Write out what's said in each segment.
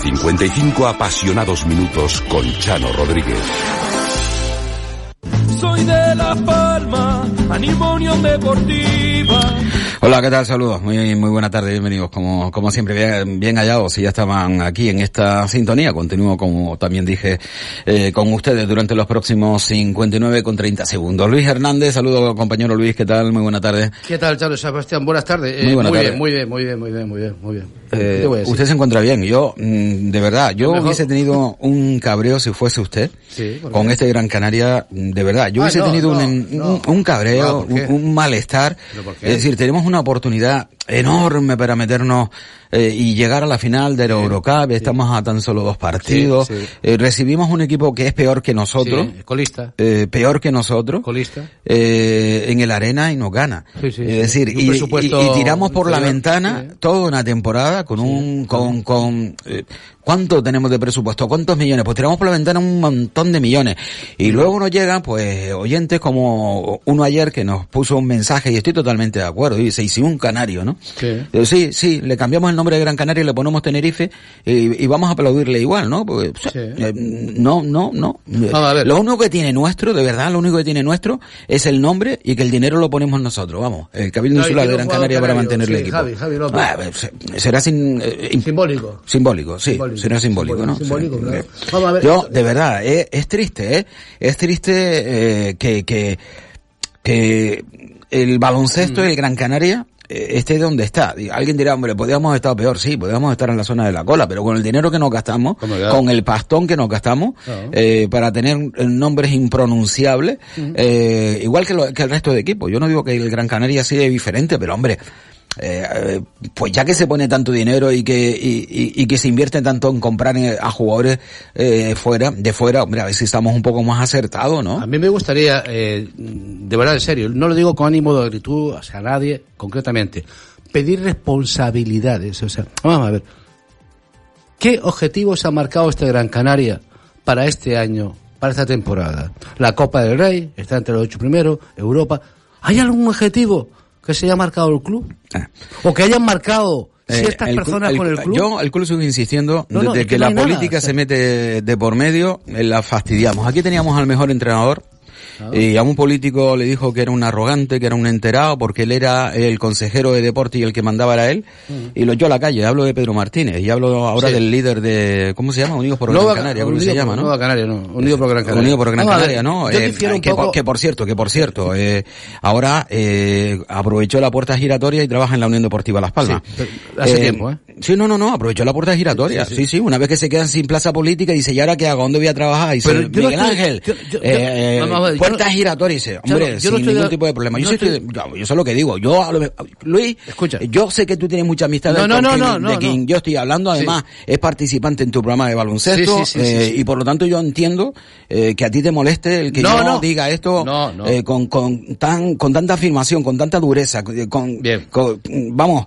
55 apasionados minutos con Chano Rodríguez. Soy de Las Palmas, animo Unión Deportiva. Hola, ¿qué tal? Saludos. Muy, muy buena tarde, bienvenidos. Como, como siempre, bien, bien hallados. Si ya estaban aquí en esta sintonía, continúo, como también dije, eh, con ustedes durante los próximos 59 con 30 segundos. Luis Hernández, saludo compañero Luis, ¿qué tal? Muy buena tarde. ¿Qué tal, Charles Sebastián? Buenas tardes. Muy buena muy tarde. bien, muy bien, muy bien, muy bien, muy bien, muy bien. Eh, usted se encuentra bien. Yo, mm, de verdad, yo hubiese tenido un cabreo si fuese usted Sí, ¿por con este Gran Canaria, mm, de verdad. Yo Ah, hubiese no, tenido no, un, no. un, un cabreo, un, un malestar. Es decir, tenemos una oportunidad enorme para meternos eh, y llegar a la final de la Eurocup. Estamos a tan solo dos partidos. Eh, recibimos un equipo que es peor que nosotros. Colista. eh, peor que nosotros Colista. eh, en el arena y nos gana. Es decir, y, y- y tiramos por la ventana toda una temporada con un con con ¿cuánto tenemos de presupuesto? ¿Cuántos millones? Pues tiramos por la ventana un montón de millones. Y luego nos llegan pues oyentes como uno ayer que nos puso un mensaje y estoy totalmente de acuerdo, dice, y si un canario, ¿no? Sí. Sí, sí, le cambiamos el nombre de Gran Canaria y le ponemos Tenerife y, y vamos a aplaudirle igual, ¿no? Porque, o sea, Sí. eh, no, no, no. Vamos a ver. Lo único que tiene nuestro, de verdad, lo único que tiene nuestro es el nombre y que el dinero lo ponemos nosotros, vamos. El Cabildo No, Insular de Gran Canaria para mantener el sí, equipo. Javi, Javi López. Ah, se- será sin, eh, im- Simbólico. Simbólico, sí, Simbólico, será simbólico, simbólico, ¿no? simbólico, Sí. claro. Eh, Vamos a ver, Yo, de verdad, eh, es triste, ¿eh? Es triste eh, que, que, que el baloncesto Mm. del Gran Canaria eh, esté donde está. Alguien dirá, hombre, podríamos haber estado peor, sí, podríamos estar en la zona de la cola, pero con el dinero que nos gastamos, con el pastón que nos gastamos, eh, para tener eh, nombres impronunciables, eh, igual que, lo- que el resto de equipos. Yo no digo que el Gran Canaria sea diferente, pero hombre, eh, pues ya que se pone tanto dinero y que y que se invierte tanto en comprar eh, a jugadores eh, fuera de fuera hombre a ver si estamos un poco más acertados no A mí me gustaría, eh, de verdad, en serio, no lo digo con ánimo de gratitud hacia nadie concretamente, pedir responsabilidades. O sea, vamos a ver, ¿qué objetivos ha marcado este Gran Canaria para este año, para esta temporada? La Copa del Rey, está entre los ocho primeros, Europa. ¿Hay algún objetivo que se haya marcado el club? Ah. ¿O que hayan marcado Eh, ciertas el personas el- con el club? Yo, el club sigue insistiendo, No, no, desde es que, que no la nada, política o sea. se mete de por medio, eh, la fastidiamos. Aquí teníamos al mejor entrenador, y a un político le dijo que era un arrogante, que era un enterado, porque él era el consejero de deporte y el que mandaba era él, y lo echó a la calle. Hablo de Pedro Martínez, y hablo ahora Sí. del líder de, ¿cómo se llama? Unidos por Nueva- Gran Canaria, Unido se llama, por- ¿no? Nueva Canaria, no. Unido por Gran Canaria. Unido por Gran ver, Canaria, ¿no? Eh, que, poco- por, que por cierto, que por cierto, eh, ahora eh, aprovechó la puerta giratoria y trabaja en la Unión Deportiva Las Palmas. Sí, hace tiempo, ¿eh? Sí, no, no, no, aprovechó la puerta giratoria. Sí, sí, una vez que se quedan sin plaza política, dice, ¿y ahora qué hago? ¿Dónde voy a trabajar? Y dice, Miguel estoy- Ángel, yo- yo- eh, yo- vamos a ver, yo puerta no- giratoria, y dice, Chano, hombre, yo no sin ningún de- tipo de problema. Yo, sí estoy- yo, yo sé lo que digo. Yo, a lo me- Luis, Escucha. yo sé que tú tienes mucha amistad de, no, quien- de yo estoy hablando. Además, es participante en tu programa de baloncesto, Sí, sí, eh, y por lo tanto yo entiendo eh, que a ti te moleste el que yo no. diga esto eh, con, con, tan, con tanta afirmación, con tanta dureza, con, Bien. con- vamos,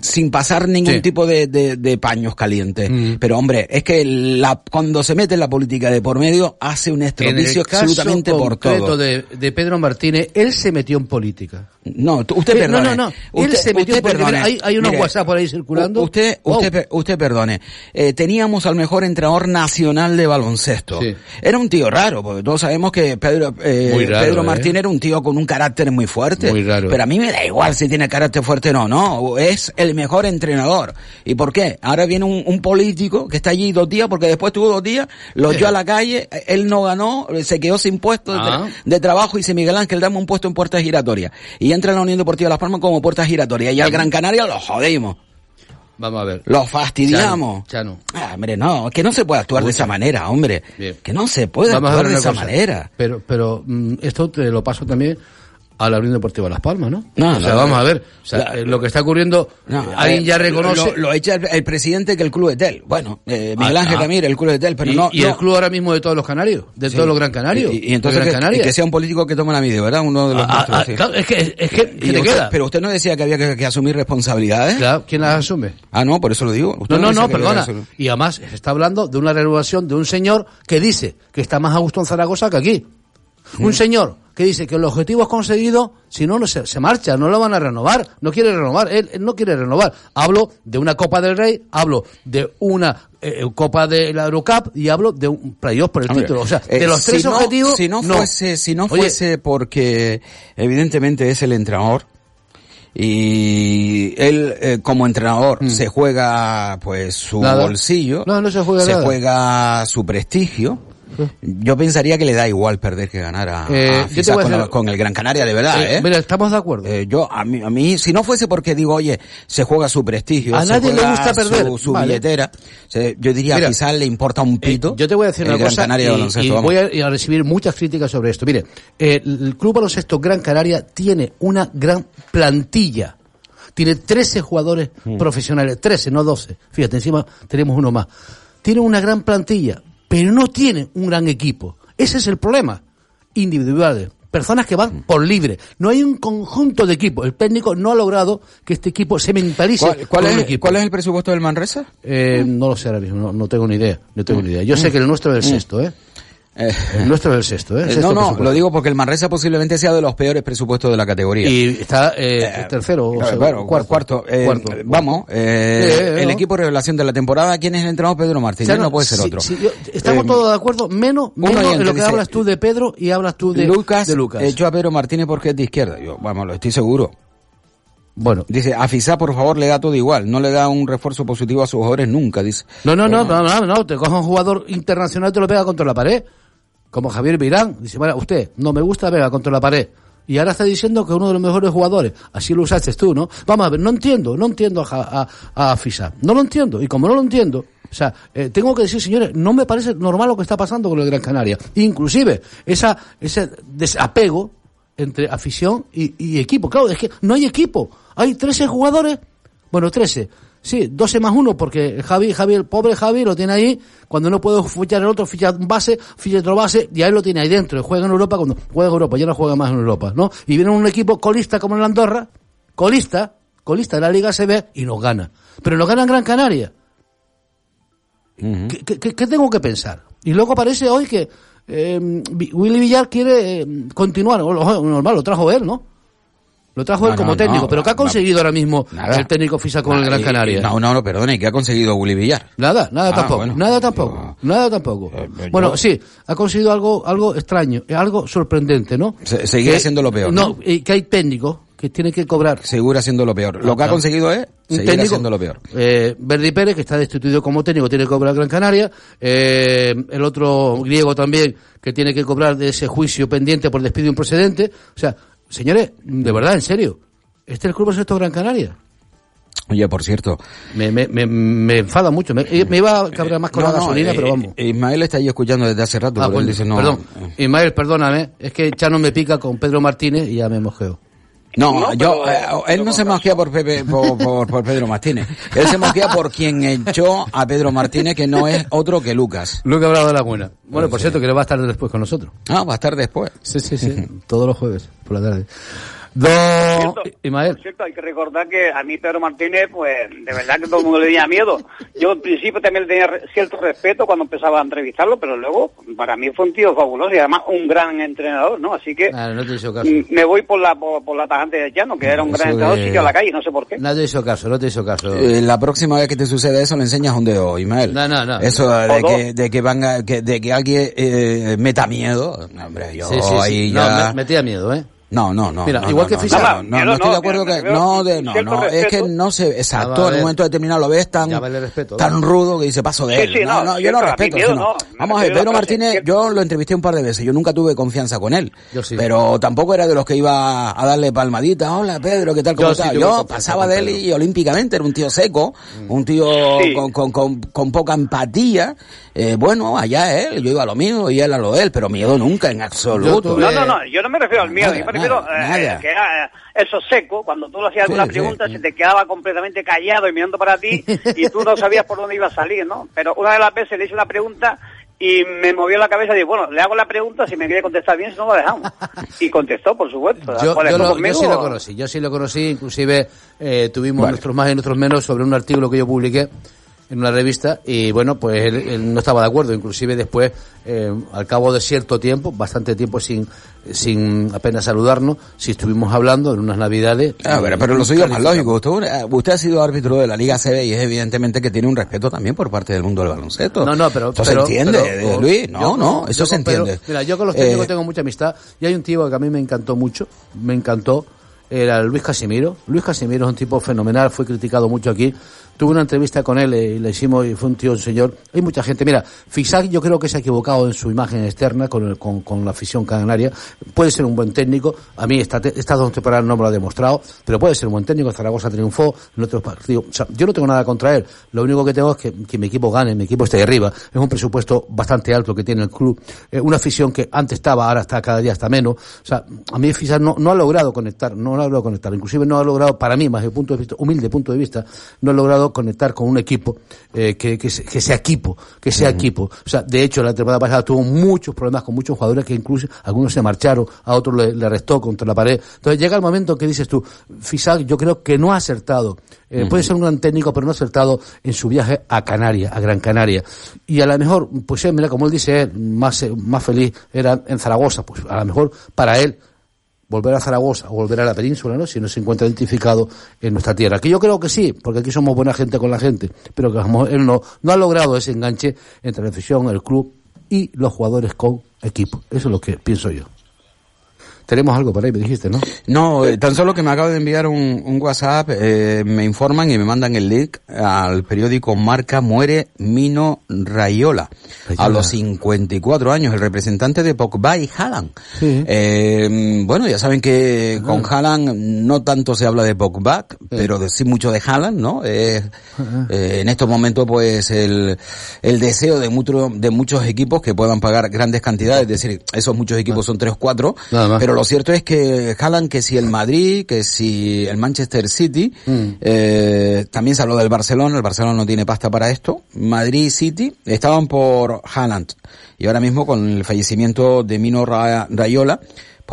sin pasar ningún tipo de, de- de paños calientes. Mm. Pero hombre, es que la, cuando se mete en la política de por medio, hace un estropicio caso absolutamente por todo. De, de Pedro Martínez, él se metió en política. No, usted Eh, perdone. no, no, no. Él Usted, se metió usted en política. Hay- hay unos Mire, WhatsApp por ahí circulando. Usted, Wow. usted, usted perdone. Eh, teníamos al mejor entrenador nacional de baloncesto. Sí. Era un tío raro, porque todos sabemos que Pedro, eh, raro, Pedro ¿eh? Martín era un tío con un carácter muy fuerte. Muy raro. Pero a mí me da igual si tiene carácter fuerte o no, no. Es el mejor entrenador. ¿Y por qué? Ahora viene un, un político que está allí dos días, porque después tuvo dos días, lo Sí. echó a la calle, él no ganó, se quedó sin puesto de, Ah. de trabajo y dice Miguel Ángel, dame un puesto en Puerta Giratoria. Y entra en la Unión Deportiva Las Palmas como Puerta Giratoria. Y al Gran Canaria lo jodimos. Vamos a ver. Lo fastidiamos. Chano, Ah, hombre, no, que no se puede actuar de esa manera, hombre. Bien. Que no se puede Vamos actuar de esa cosa. manera. Pero, pero mm, esto te lo paso también a la Unión Deportiva Las Palmas, ¿no? No, o sea, no, vamos no. a ver. O sea, La- eh, lo que está ocurriendo, eh, alguien eh, ya reconoce. Lo, lo echa el, el presidente que el club de Tel. Bueno, eh, Miguel Ah, Ángel ah. Ramírez, el club de Tel, pero y, no. y el club ahora mismo de todos los canarios, de Sí. todos los gran canarios. Y, y entonces que, Gran y Canaria. que sea un político que tome la medida, ¿verdad? Uno de los Ah, nuestros, ah, sí. claro, es que, es que, Y ¿qué te usted- queda? Pero usted no decía que había que, que asumir responsabilidades. Claro, ¿quién las asume? Ah, no, por eso lo digo. Usted No, no, no, que que perdona. Y además se está hablando de una renovación de un señor que dice que está más a gusto en Zaragoza que aquí. Un señor que dice que el objetivo es conseguido, si no, no se, se marcha, no lo van a renovar, no quiere renovar, él, él no quiere renovar. Hablo de una Copa del Rey, hablo de una eh, Copa de la Eurocup y hablo de un playoff por el Hombre, título. O sea, eh, de los tres no- objetivos, Si no fuese, si no Oye, fuese porque evidentemente es el entrenador y él eh, como entrenador se juega pues su Mm. Nada. bolsillo, No, no se juega nada. juega su prestigio. Yo pensaría que le da igual perder que ganar a, Eh, a a con, hacer- el- con el Gran Canaria, de verdad, eh, ¿eh? Mira, estamos de acuerdo. Eh, yo, a mí, a mí, si no fuese porque digo, oye, se juega su prestigio, A se nadie le juega gusta perder. su, su Vale. billetera, se- yo diría Mira, a le importa un pito. Eh, yo te voy a decir el una Gran cosa Canaria y, voy a recibir muchas críticas sobre esto. Mire, eh, el Club Baloncesto Gran Canaria tiene una gran plantilla. Tiene 13 jugadores Mm. profesionales, 13, no 12. Fíjate, encima tenemos uno más. Tiene una gran plantilla, pero no tiene un gran equipo. Ese es el problema. Individuales. Personas que Mm. van por libre. No hay un conjunto de equipos. El técnico no ha logrado que este equipo se mentalice ¿Cuál, es, equipo. cuál es el presupuesto del Manresa? Eh, no lo sé ahora mismo, no, no tengo ni idea. No tengo ni idea. Yo sé que el nuestro es el sexto, ¿eh? Eh, El nuestro es el sexto, ¿eh? El eh, sexto no, no, lo digo porque el Manresa posiblemente sea de los peores presupuestos de la categoría. Y está eh, tercero, o Eh, sea, bueno, cuarto. cuarto. eh, Cuarto. Vamos, el equipo revelación de la temporada, ¿quién es el entrenador? Pedro O Martínez, sea, no, puede ser sí, otro. sí, yo- estamos todos de acuerdo, menos, menos oyente en lo que dice, hablas tú de Pedro y hablas tú de Lucas, de Lucas. echó a Pedro Martínez porque es de izquierda. Yo, vamos, lo estoy seguro. Bueno, Dice, a Fisá, por favor, le da todo igual. No le da un refuerzo positivo a sus jugadores nunca, dice. no, no, no, no, no, no, te coge un jugador internacional y te lo pega contra la pared. Como Javier Virán. Dice, bueno, usted, no me gusta, venga, contra la pared. Y ahora está diciendo que es uno de los mejores jugadores. Así lo usaste tú, ¿no? Vamos a ver, no entiendo, no entiendo a, a, a Fisa. No lo entiendo. Y como no lo entiendo, o sea, eh, tengo que decir, señores, no me parece normal lo que está pasando con el Gran Canaria. Inclusive, esa, ese desapego entre afición y, y equipo. Claro, es que no hay equipo. Hay 13 jugadores. Bueno, 13. Sí, 12 más uno, porque Javi, Javi, el pobre Javi lo tiene ahí. Cuando no puede fichar el otro, ficha un base, ficha otro base, y ahí lo tiene ahí dentro. Juega en Europa cuando juega en Europa, ya no juega más en Europa, ¿no? Y viene un equipo colista como el Andorra, colista, colista de la Liga CB, y nos gana. Pero nos gana en Gran Canaria. ¿Qué, qué- qué- qué tengo que pensar? Y luego parece hoy que eh, Willy Villar quiere eh, continuar. O Normal, lo trajo él, ¿no? Lo trajo No, él como no, técnico. no, pero ¿qué ha conseguido ahora mismo Nada. el técnico FISA con el Gran Canaria? No, no, no, perdone, ¿qué ha conseguido Willy Villar? Nada, nada Ah, tampoco, bueno. nada tampoco, nada tampoco. Eh, yo- bueno, sí, ha conseguido algo, algo extraño, eh, algo sorprendente, ¿no? Se- seguir haciendo lo peor, No, y que hay técnicos que tienen que cobrar. Segura siendo lo peor. Lo que ha conseguido es Un seguir técnico, haciendo lo peor. Eh, Verdi Pérez, que está destituido como técnico, tiene que cobrar Gran Canaria. Eh, el otro griego también, que tiene que cobrar de ese juicio pendiente por despido improcedente. O sea, señores, de verdad, en serio, este es el club sexto Gran Canaria. Oye, por cierto. Me, me, me, me enfada mucho. Me, me iba a cabrear más con no, la gasolina, eh, pero vamos. Ismael está ahí escuchando desde hace rato, Ah, pero él dice no. perdón. eh, Ismael, perdóname. Es que Chano me pica con Pedro Martínez y ya me mojeo. No, yo, eh, él no se mosquea por, Pepe, por, por- por Pedro Martínez. Él se mosquea por quien echó a Pedro Martínez, que no es otro que Lucas. Luke Bravo de la Buena. Bueno, por cierto, que le va a estar después con nosotros. Ah, va a estar después. Sí, sí, sí. Todos los jueves por la tarde. Don Cierto, Ismael. por cierto, hay que recordar que a mí Pedro Martínez, pues de verdad que todo el mundo le tenía miedo. Yo al principio también le tenía cierto respeto cuando empezaba a entrevistarlo, pero luego para mí fue un tío fabuloso y además un gran entrenador, ¿no? Así que Ah, no te hizo caso. me voy por la por, por la tajante de Llano, que era un gran entrenador, de- siguió a la calle, no sé por qué. No te hizo caso, no te hizo caso. Eh, la próxima vez que te suceda eso le enseñas un dedo, Ismael. No, no, no. Eso de dos. que, de que van a- que, de que alguien eh, meta miedo. No, hombre, yo Sí, sí, sí. ahí No, ya... me, metía miedo, ¿eh? No, no, no. Mira, no, igual no, que Fischer. No, no, no no, estoy de acuerdo mira, que... No, de, no, no, es que no se... Vamos Exacto, en un momento determinado lo ves tan... Tan rudo que dice paso de él. sí, no, no, no, yo mí respeto. miedo sino- no. Me Vamos a ver, Pedro Martínez, yo lo entrevisté un par de veces, yo nunca tuve confianza con él. Yo sí. Pero tampoco era de los que iba a darle palmadita. Hola Pedro, ¿qué tal? ¿Cómo Yo sí estás? yo pasaba de él y olímpicamente era un tío seco, un tío con, poca empatía. Eh, bueno, allá él, yo iba a lo mío y él a lo de él, pero miedo nunca en absoluto. tuve- No, no, no, yo no me refiero al miedo, Nada, yo me refiero eh, que era eh, eso seco, cuando tú le hacías Sí, alguna sí. pregunta se te quedaba completamente callado y mirando para ti y tú no sabías por dónde iba a salir, ¿no? Pero una de las veces le hice una pregunta y me movió la cabeza y dije, bueno, le hago la pregunta, si me quiere contestar bien, si no lo dejamos. Y contestó, por supuesto. Yo, Bueno, yo lo- yo conmigo- sí lo conocí, yo sí lo conocí, inclusive eh, tuvimos Vale. nuestros más y nuestros menos sobre un artículo que yo publiqué en una revista y bueno, pues él, él no estaba de acuerdo, inclusive después, eh, al cabo de cierto tiempo, bastante tiempo sin, sin apenas saludarnos, si estuvimos hablando en unas navidades. Pero, pero lo suyo es más lógico. Usted, eh, usted ha sido árbitro de la Liga CB y es evidentemente que tiene un respeto también por parte del mundo del baloncesto. No, no, pero... Eso pero- se entiende, pero- eh, Luis. No, yo- no, eso yo se entiende. mira, yo con los técnicos Eh, tengo mucha amistad y hay un tío que a mí me encantó mucho, me encantó, era Luis Casimiro. Luis Casimiro es un tipo fenomenal, fue criticado mucho aquí. Tuve una entrevista con él eh, y le hicimos y fue un tío, un señor. Hay mucha gente. Mira, Fisac yo creo que se ha equivocado en su imagen externa con, el- con, la afición canaria. Puede ser un buen técnico. A mí estas dos temporadas no me lo ha demostrado, pero puede ser un buen técnico. Zaragoza triunfó en otros partidos. O sea, yo no tengo nada contra él. Lo único que tengo es que, que mi equipo gane, mi equipo esté arriba. Es un presupuesto bastante alto que tiene el club. Una afición que antes estaba, ahora está cada día está menos. O sea, a mí Fisac no, no ha logrado conectar, no ha logrado conectar. Inclusive no ha logrado, para mí, más de punto de vista, humilde punto de vista, no ha logrado conectar con un equipo eh, que, que, se- que sea equipo, que sea equipo. O sea, de hecho, la temporada pasada tuvo muchos problemas con muchos jugadores que incluso algunos se marcharon, a otros le, le arrestó contra la pared. Entonces llega el momento que dices tú, Fisac yo creo que no ha acertado. Eh, Puede ser un gran técnico, pero no ha acertado en su viaje a Canarias, a Gran Canaria. Y a lo mejor, pues eh, mira, como él dice, él, más, más feliz era en Zaragoza. Pues a lo mejor para él volver a Zaragoza o volver a la península, ¿no? Si no se encuentra identificado en nuestra tierra. Que yo creo que sí, porque aquí somos buena gente con la gente, pero que él no, no ha logrado ese enganche entre la afición, el club y los jugadores con equipo. Eso es lo que pienso yo. Tenemos algo por ahí, me dijiste, ¿no? No, eh, tan solo que me acaba de enviar un, un WhatsApp, eh, me informan y me mandan el link al periódico Marca Muere Mino Rayola. Rayola. A los 54 años, el representante de Pogba y Haaland. Sí. Eh, bueno, ya saben que con Haaland no tanto se habla de Pogba, pero de- sí mucho de Haaland, ¿no? Eh, eh, en estos momentos, pues, el, el deseo de, mucho, de muchos equipos que puedan pagar grandes cantidades, es decir, esos muchos equipos son tres o cuatro, más. Pero lo cierto es que Haaland, que si el Madrid, que si el Manchester City, eh, también se habló del Barcelona, el Barcelona no tiene pasta para esto, Madrid City estaban por Haaland. Y ahora mismo con el fallecimiento de Mino Ra- Rayola,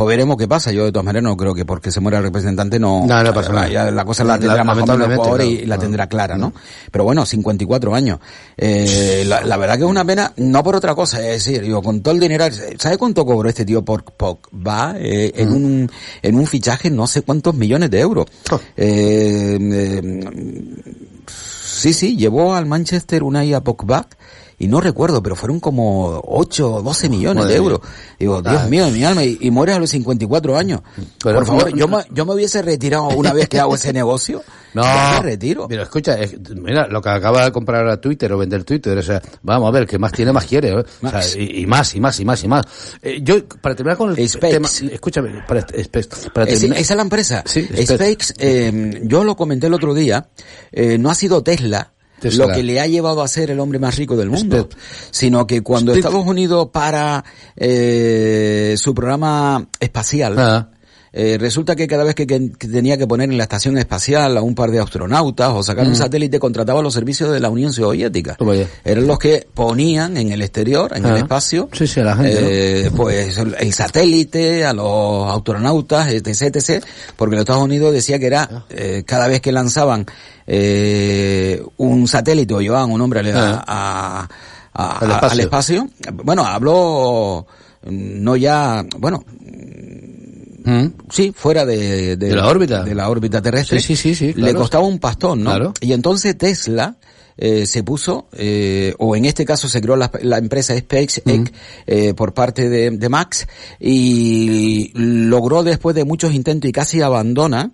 pues veremos qué pasa. Yo de todas maneras no creo que porque se muera el representante no, No, no pasa nada. ya la cosa la La- tendrá más o menos jugador y la tendrá clara, ¿no? Pero bueno, 54 años. Eh, la, la verdad que es una pena, no por otra cosa, es decir, digo, con todo el dinero, ¿sabe cuánto cobró este tío por Pogba? Eh, en un, en un fichaje no sé cuántos millones de euros. Eh, eh, sí, sí, llevó al Manchester Unai a Pogba y no recuerdo, pero fueron como 8 o 12 millones Madre de euros. Digo, Dios mío, mi alma, y, y mueres a los 54 años. Pero- Por favor, yo me, yo me hubiese retirado una vez que hago ese negocio. No, me retiro. Pero escucha, es- mira, lo que acaba de comprar a Twitter o vender Twitter, o sea, vamos a ver, que más tiene, más quiere, ¿eh? O sea, y, y más, y más, y más, y más. Eh, yo, para terminar con el Specs. tema, escúchame, para, para Es- terminar, esa es la empresa. Sí, eh, yo lo comenté el otro día, eh, no ha sido Tesla. Lo que le ha llevado a ser el hombre más rico del mundo, sino que cuando. Estados Unidos para eh, su programa espacial, Ah. Eh, resulta que cada vez que, que- que tenía que poner en la estación espacial a un par de astronautas o sacar un satélite, contrataba los servicios de la Unión Soviética. Toma ya. Eran los que ponían en el exterior, en el Ah. espacio, Sí, sí, la gente, eh, pues el satélite, a los astronautas, etc, etc, porque los Estados Unidos decía que Ah. era, eh, cada vez que lanzaban eh, un satélite o llevaban un hombre a, Ah. a- a- Al espacio. al espacio, bueno, habló mm, no ya, bueno, Mm. sí, fuera de, De la órbita. de la órbita terrestre, Sí, sí, sí, le costaba un pastón, ¿no? Claro. Y entonces Tesla eh, se puso, eh, o en este caso se creó la, la empresa SpaceX eh, por parte de, de Max y logró después de muchos intentos y casi abandona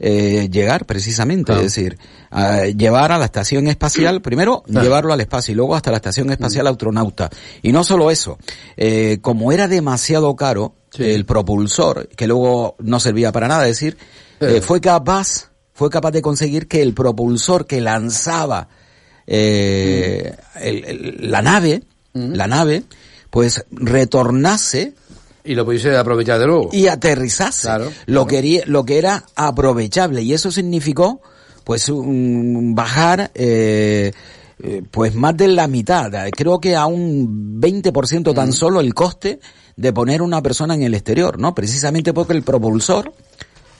eh, llegar precisamente, es decir, a llevar a la estación espacial, primero Claro. llevarlo al espacio y luego hasta la estación espacial astronauta. Y no solo eso, eh, como era demasiado caro Sí. el propulsor, que luego no servía para nada, es decir, Eh. fue capaz, fue capaz de conseguir que el propulsor que lanzaba eh, el- el- la nave, la nave, pues retornase Y lo pudiese aprovechar de nuevo. y aterrizase Claro, lo claro. que lo que era aprovechable y eso significó pues un- bajar eh, pues más de la mitad creo que a un 20% Mm. tan solo el coste de poner una persona en el exterior no precisamente porque el propulsor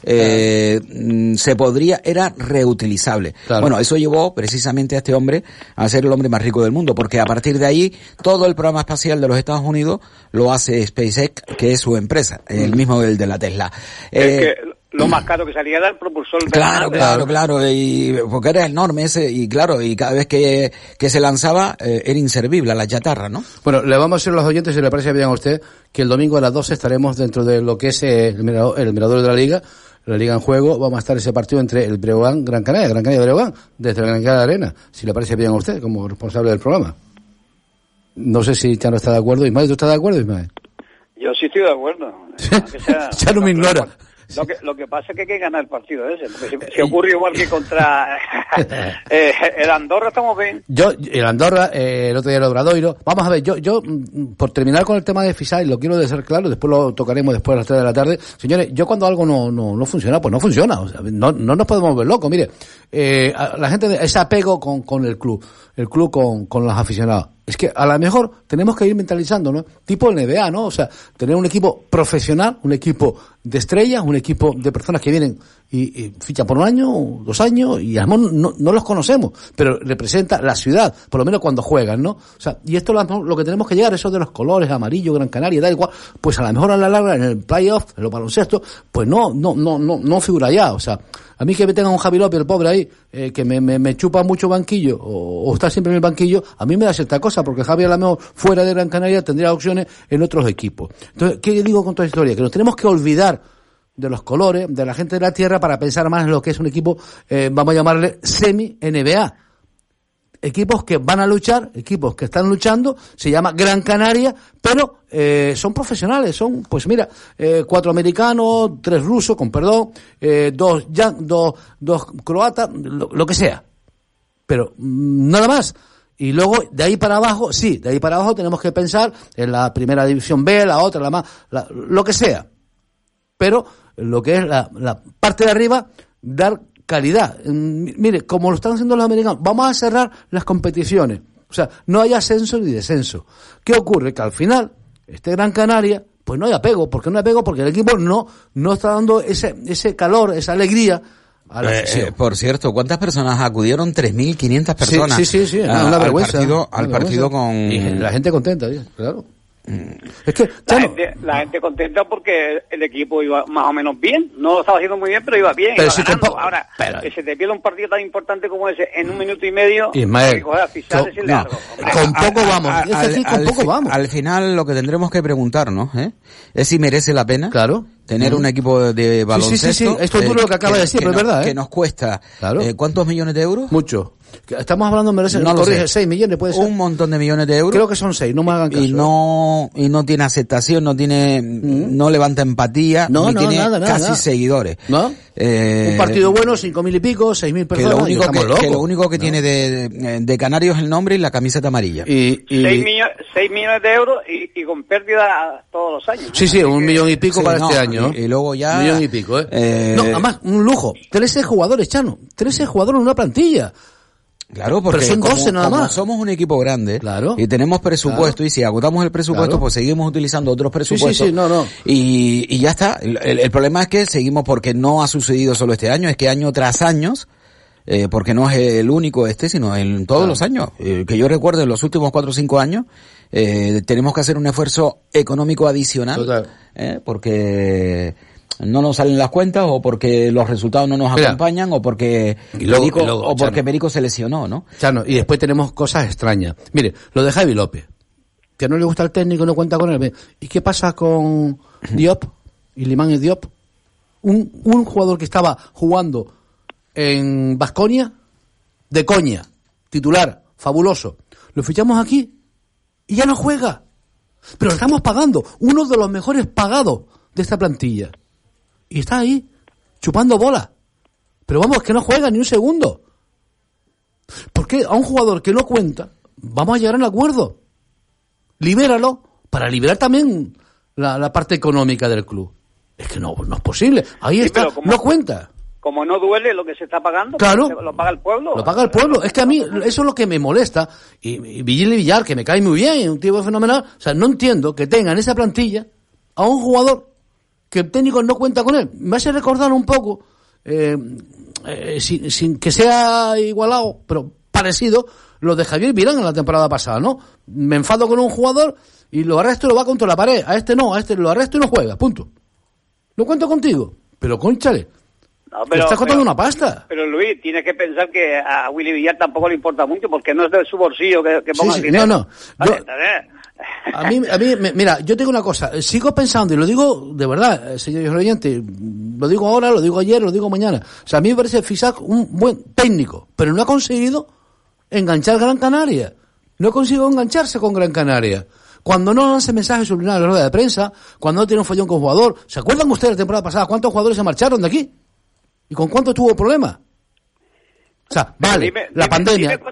eh, mm, se podría, era reutilizable. Claro. Bueno, eso llevó precisamente a este hombre a ser el hombre más rico del mundo, porque a partir de ahí todo el programa espacial de los Estados Unidos lo hace SpaceX, que es su empresa, el mismo el de la Tesla. Es Eh, que lo más caro que salía era el propulsor. de la Claro, claro, claro, y porque era enorme ese, y claro, y cada vez que, que se lanzaba eh, era inservible a la chatarra, ¿no? Bueno, le vamos a decir a los oyentes, si le parece bien a usted, que el domingo a las 12 estaremos dentro de lo que es el, mirador, el mirador de la Liga, la Liga en juego. Vamos a estar ese partido entre el Breogán, Gran Canaria, Gran Canaria Breogán, desde la Gran Canaria Arena, si le parece bien a usted, como responsable del programa. No sé si Chano está de acuerdo. Ismael, ¿tú estás de acuerdo, Ismael? Yo sí estoy de acuerdo. Que sea- Ya no me ignora. Lo que, lo que pasa es que hay que ganar el partido ese. Porque si, si ocurre igual que contra eh, el Andorra, estamos bien. Yo, el Andorra, eh, el otro día el Obradoiro. Vamos a ver, yo, yo, mm, por terminar con el tema de FISA, y lo quiero dejar claro, después lo tocaremos después a las 3 de la tarde. Señores, yo cuando algo no, no, no funciona, pues no funciona. O sea, no, no nos podemos ver locos. Mire, eh, la gente, ese apego con, con el club, el club con, con los aficionados. Es que a lo mejor tenemos que ir mentalizando, ¿no? Tipo el NBA, ¿no? O sea, tener un equipo profesional, un equipo de estrellas, un equipo de personas que vienen y, y fichan por un año, dos años, y además no, los conocemos, pero representa la ciudad, por lo menos cuando juegan, ¿no? O sea, y esto lo, lo que tenemos que llegar, eso de los colores, amarillo, Gran Canaria, da igual, pues a lo mejor a la larga, en el playoff, en los baloncesto, pues no, no, no, no, no figura ya, o sea, a mí que me tenga un Javi López, el pobre ahí, eh, que me, chupa mucho banquillo, o, o está siempre en el banquillo, a mí me da cierta cosa, porque Javi a lo mejor fuera de Gran Canaria tendría opciones en otros equipos. Entonces, ¿qué digo con toda esta historia? Que nos tenemos que olvidar de los colores, de la gente de la tierra, para pensar más en lo que es un equipo, eh, vamos a llamarle semi-NBA. Equipos que van a luchar, equipos que están luchando, se llama Gran Canaria, pero eh, son profesionales, son, pues mira, eh, cuatro americanos, tres rusos, con perdón, eh, dos, ya, dos, dos croatas, lo, que sea. Pero mm, nada más. Y luego, de ahí para abajo, sí, de ahí para abajo tenemos que pensar en la primera división B, la otra, la más, la- lo que sea pero lo que es la, la parte de arriba, dar calidad. Mm, Mire, como lo están haciendo los americanos, vamos a cerrar las competiciones. O sea, no hay ascenso ni descenso. ¿Qué ocurre? Que al final, este Gran Canaria, pues no hay apego. ¿Por qué no hay apego? Porque el equipo no, no está dando ese, ese calor, esa alegría a la Eh, eh, por cierto, ¿cuántas personas acudieron? 3.500 personas. Sí, sí, sí, sí, a- una al vergüenza. partido, una al partido con... Y la gente contenta, claro. Es que, La, gente, la gente contenta porque el equipo iba más o menos bien. No lo estaba haciendo muy bien, pero iba bien. Pero iba si tampoco- Ahora, pero- que se te pierda un partido tan importante como ese en un minuto y medio. Ismael, no, largo, con poco vamos. a- al- aquí con al poco fi- vamos. Al final lo que tendremos que preguntarnos ¿eh? es si merece la pena Claro. tener Ujú. un equipo de- de sí, baloncesto. sí, sí. Esto es duro lo que acaba de decir, pero es verdad, ¿eh? Que nos cuesta Claro. eh, ¿cuántos millones de euros? Mucho. Estamos hablando, merece, No lo corrige, sé. 6 millones, puede ser. Un montón de millones de euros. Creo que son 6, no me hagan caso. y no y no tiene aceptación, no tiene no levanta empatía, Mm. No, ni no, tiene nada, nada, casi nada. seguidores. ¿No? Eh, Un partido bueno, 5 mil y pico, 6 mil que personas. lo y único que, que lo único que tiene de, de, de Canario es el nombre y la camiseta amarilla. Y, y- 6, millones, seis millones de euros y, y con pérdida todos los años. Sí, sí, un millón y pico Sí, para no, este año. y- y luego ya- Un millón y pico, ¿eh? eh, No, además, un lujo. 13 jugadores, Chano. 13 jugadores en una plantilla. Claro, porque Pero son como, 12 nada como más. somos un equipo grande Claro. y tenemos presupuesto Claro. y si agotamos el presupuesto Claro. pues seguimos utilizando otros sí, presupuestos sí, no, no. Y, y ya está. El, el- problema es que seguimos porque no ha sucedido solo este año, es que año tras años, eh, porque no es el único este, sino en todos los años. Eh, que yo recuerdo en los últimos cuatro o cinco años, eh, tenemos que hacer un esfuerzo económico adicional, eh, porque no nos salen las cuentas o porque los resultados no nos Mira. acompañan o porque luego- Perico- y luego, o porque Chano. Perico se lesionó, ¿no? Chano, y después tenemos cosas extrañas. Mire, lo de Javi López. Que no le gusta el técnico, no cuenta con él. ¿Y qué pasa con Diop? Y Limán y Diop. Un, un jugador que estaba jugando en Vasconia, de coña, titular, fabuloso. Lo fichamos aquí y ya no juega. Pero estamos pagando, uno de los mejores pagados de esta plantilla. Y está ahí, chupando bola. Pero vamos, que no juega ni un segundo. ¿Por qué a un jugador que no cuenta vamos a llegar a un acuerdo? Libéralo para liberar también la, la parte económica del club. Es que no, no es posible. Ahí Sí, está, como- no cuenta. Como no duele lo que se está pagando, Claro. lo paga el pueblo. Lo paga el pueblo. Es que a mí eso es lo que me molesta. Y, y Villar, que me cae muy bien, un tipo fenomenal. O sea, no entiendo que tengan esa plantilla a un jugador que el técnico no cuenta con él. Me hace recordar un poco, eh, eh, sin, sin que sea igualado, pero parecido, lo de Javier Vilán en la temporada pasada, ¿no? Me enfado con un jugador y lo arresto y lo va contra la pared. A este no, a este lo arresto y no juega, punto. No cuento contigo. Pero conchale, No, te estás contando pero- una pasta. Pero Luis, tienes que pensar que a Willy Villar tampoco le importa mucho porque no es de su bolsillo que, que Sí, ponga sí, el dinero. no, no. A mí, a mí, me- mira, yo tengo una cosa, eh, sigo pensando, y lo digo de verdad, eh, señor oyente, lo digo ahora, lo digo ayer, lo digo mañana. O sea, a mí me parece Fisac un buen técnico, pero no ha conseguido enganchar Gran Canaria. No ha conseguido engancharse con Gran Canaria. Cuando no lanza mensajes subliminales en la rueda de prensa, cuando no tiene un follón con jugador. ¿Se acuerdan ustedes la temporada pasada cuántos jugadores se marcharon de aquí? ¿Y con cuánto tuvo problema? O sea, vale, Dime- la dime- pandemia. dime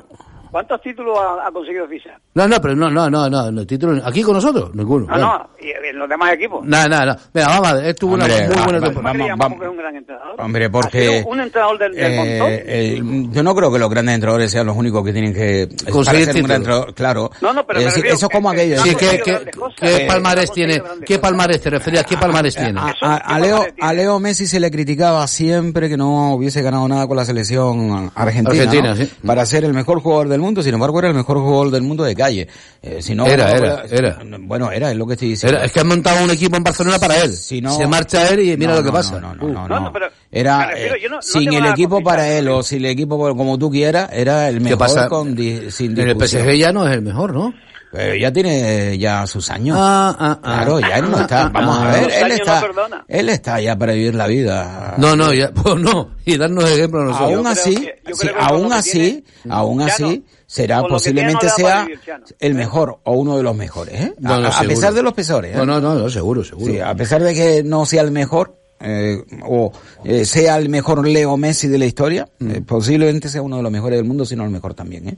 cuántos títulos ha, ha conseguido Fischer? No, no, pero no, no, no, no, no, título, aquí con nosotros, ninguno. No, no, y en los demás equipos. Nada, nada, nada. Mira, vamos a ver, estuvo una muy buena temporada. ¿Por qué le vamos, llamamos vamos. que un gran entrenador? Hombre, porque... un entrenador del, del eh, montón. eh, yo no creo que los grandes entrenadores sean los únicos que tienen que Conseguir ser un títulos. gran entrenador, claro. No, no, pero refiero eso es que- como que- aquello. que- Sí, ¿no? ¿qué, Eh, palmarés tiene? ¿Qué palmarés te referías? ¿Qué palmarés tiene? A, Eso, a- ¿qué a Leo, a Leo Messi se le criticaba siempre que no hubiese ganado nada con la selección argentina, ¿no? para ser el mejor jugador del mundo, sin embargo era el mejor jugador del mundo de calle. Eh, si no, Era, era, era. Bueno, era, es lo que estoy diciendo. Era- es que han montado un equipo en Barcelona para él. Si no- Se marcha él y mira No, lo que no, pasa. No, no, no, no, No, no. no, pero Era refiero, eh, yo sin el equipo para él ¿no? o sin el equipo como tú quieras, era el ¿Qué mejor pasa? con sin En el. PSG ya no es el mejor, ¿no? Pero ya tiene ya sus años. Ah, ah, ah. Claro, ya él no está. Ah, Vamos ah, a ver, él está, no él está ya para vivir la vida. No, no, ya, pues no. Y darnos ejemplo a nosotros. aún así, que- sí, aún así, tiene- aún así, será lo que posiblemente no sea vivir, el mejor o uno de los mejores, ¿eh? No, a, no, a seguro. pesar de los pesores, ¿eh? No, no, no, no, seguro, seguro. Sí, a pesar de que no sea el mejor, eh, o eh, sea el mejor Leo Messi de la historia, Mm. eh, posiblemente sea uno de los mejores del mundo, si no el mejor también, ¿eh?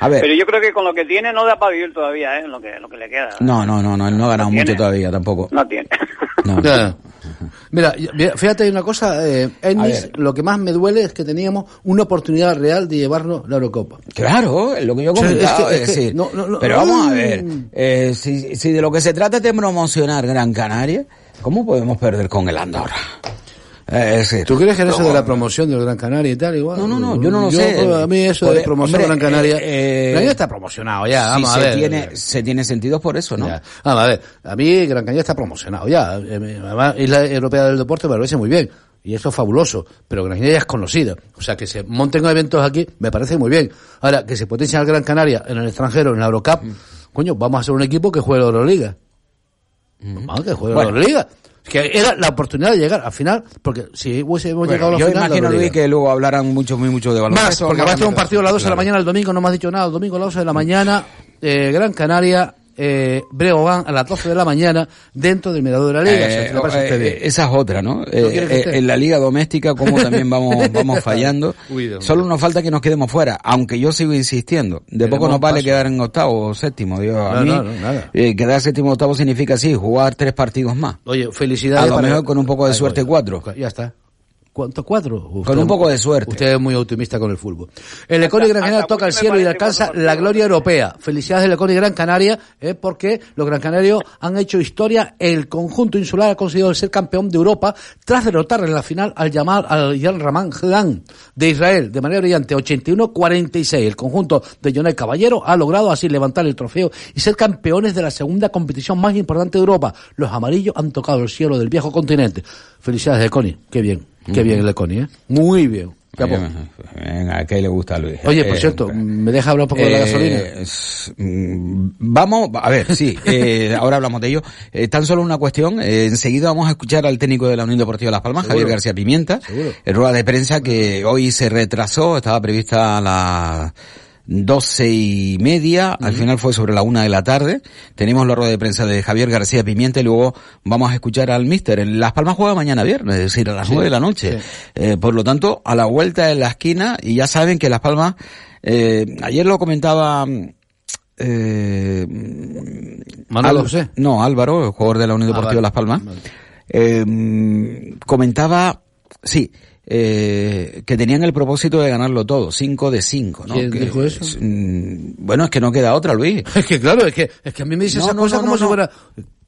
A ver, Pero yo creo que con lo que tiene no da para vivir todavía, ¿eh? Lo que, lo que le queda. no, no, no, no, él no ha ganado No mucho todavía tampoco. No tiene. No. Mira, fíjate hay una cosa, eh, Ennis, lo que más me duele es que teníamos una oportunidad real de llevarnos la Eurocopa. Claro, es lo que yo he Sí, es comentado, que- es, es que- decir, no, no, no, pero vamos a ver, eh, si, si de lo que se trata es de promocionar Gran Canaria, ¿cómo podemos perder con el Andorra? Eh, es decir, ¿Tú crees que eso de la promoción del Gran Canaria y tal igual? No, no, no, yo no lo sé. A mí eso de promoción hombre, Gran Canaria... eh, eh, Gran Canaria está promocionado ya, si vamos a se ver. tiene, se tiene sentido por eso, ¿no? Ya. Vamos a ver, a mí Gran Canaria está promocionado ya. Además, Isla Europea del Deporte me parece muy bien. Y eso es fabuloso. Pero Gran Canaria es conocida. O sea, que se monten eventos aquí me parece muy bien. Ahora, que se potencia el Gran Canaria en el extranjero, en la Eurocup, Mm. coño, vamos a hacer un equipo que juegue la Euroliga. Vamos, que juegue Bueno. la Euroliga. que era la oportunidad de llegar al final, porque si hubiésemos Bueno, llegado a la yo final... imagino, la Luis, que luego hablarán mucho, muy mucho de Más, baloncesto. porque va a ser un partido a las 12 de la mañana, el domingo no me has dicho nada, el domingo a las 12 de la mañana, eh, Gran Canaria, eh, Breogán a las 12 de la mañana, dentro del Mirador de la Liga. Eh, a eh, bien. esa es otra, ¿no? Eh, eh, en la liga doméstica, como también vamos, vamos fallando. Uy, Solo nos falta que nos quedemos fuera, aunque yo sigo insistiendo. De Tenemos poco nos vale paso. quedar en octavo o séptimo. Digo, a No, mí, no, no, nada. eh, quedar séptimo o octavo significa sí, jugar tres partidos más. Oye, felicidades. A lo mejor con un poco de suerte, cuatro. Ya está. ¿Cuánto? ¿Cuatro? Usted- Con un poco de suerte. Usted es muy optimista con el fútbol. El Leconi Gran Canaria toca el cielo y alcanza la gloria europea. Felicidades del Leconi Gran Canaria, eh, porque los Gran Canarios han hecho historia. El conjunto insular ha conseguido ser campeón de Europa tras derrotar en la final al llamar al Yan Raman Hlan de Israel de manera brillante 81-46. El conjunto de Jonel Caballero ha logrado así levantar el trofeo y ser campeones de la segunda competición más importante de Europa. Los amarillos han tocado el cielo del viejo continente. Felicidades, Leconi. Qué bien. Qué bien el Leconi, ¿eh? Muy bien. Venga, ¿qué le gusta a Luis? Oye, por Eh, cierto, ¿me deja hablar un poco de la Eh, gasolina? mm, vamos, a ver, sí, eh, ahora hablamos de ello. Eh, tan solo una cuestión, eh, enseguida vamos a escuchar al técnico de la Unión Deportiva Las Palmas, Javier García Pimienta, en rueda de prensa que hoy se retrasó, estaba prevista a las doce y media, al final fue sobre la una de la tarde. Tenemos la rueda de prensa de Javier García Pimienta y luego vamos a escuchar al míster. En Las Palmas juega mañana viernes, es decir, a las nueve de la noche. Eh, por lo tanto, a la vuelta de la esquina, y ya saben que Las Palmas, eh, ayer lo comentaba, eh, Manolo José. No, Álvaro, el jugador de la Unión Ah, Deportiva vale. Las Palmas. Vale. Eh, comentaba, sí, eh, que tenían el propósito de ganarlo todo, 5 de 5, ¿no? ¿Quién Que dijo eso? es, mm, bueno, es que no queda otra, Luis. Es que claro, es que, es que a mí me dice No, esa no, cosa como si fuera...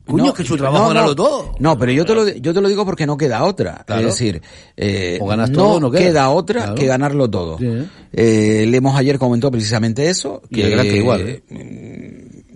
Coño, No, que su trabajo no, ganarlo no. todo. No, pero yo te lo, yo te lo digo porque no queda otra. Claro. Es decir, eh, O ganas no, todo o no queda. otra Claro. que ganarlo todo. Sí. Eh, Lemos ayer comentó precisamente eso. Y el Gran que igual, ¿eh?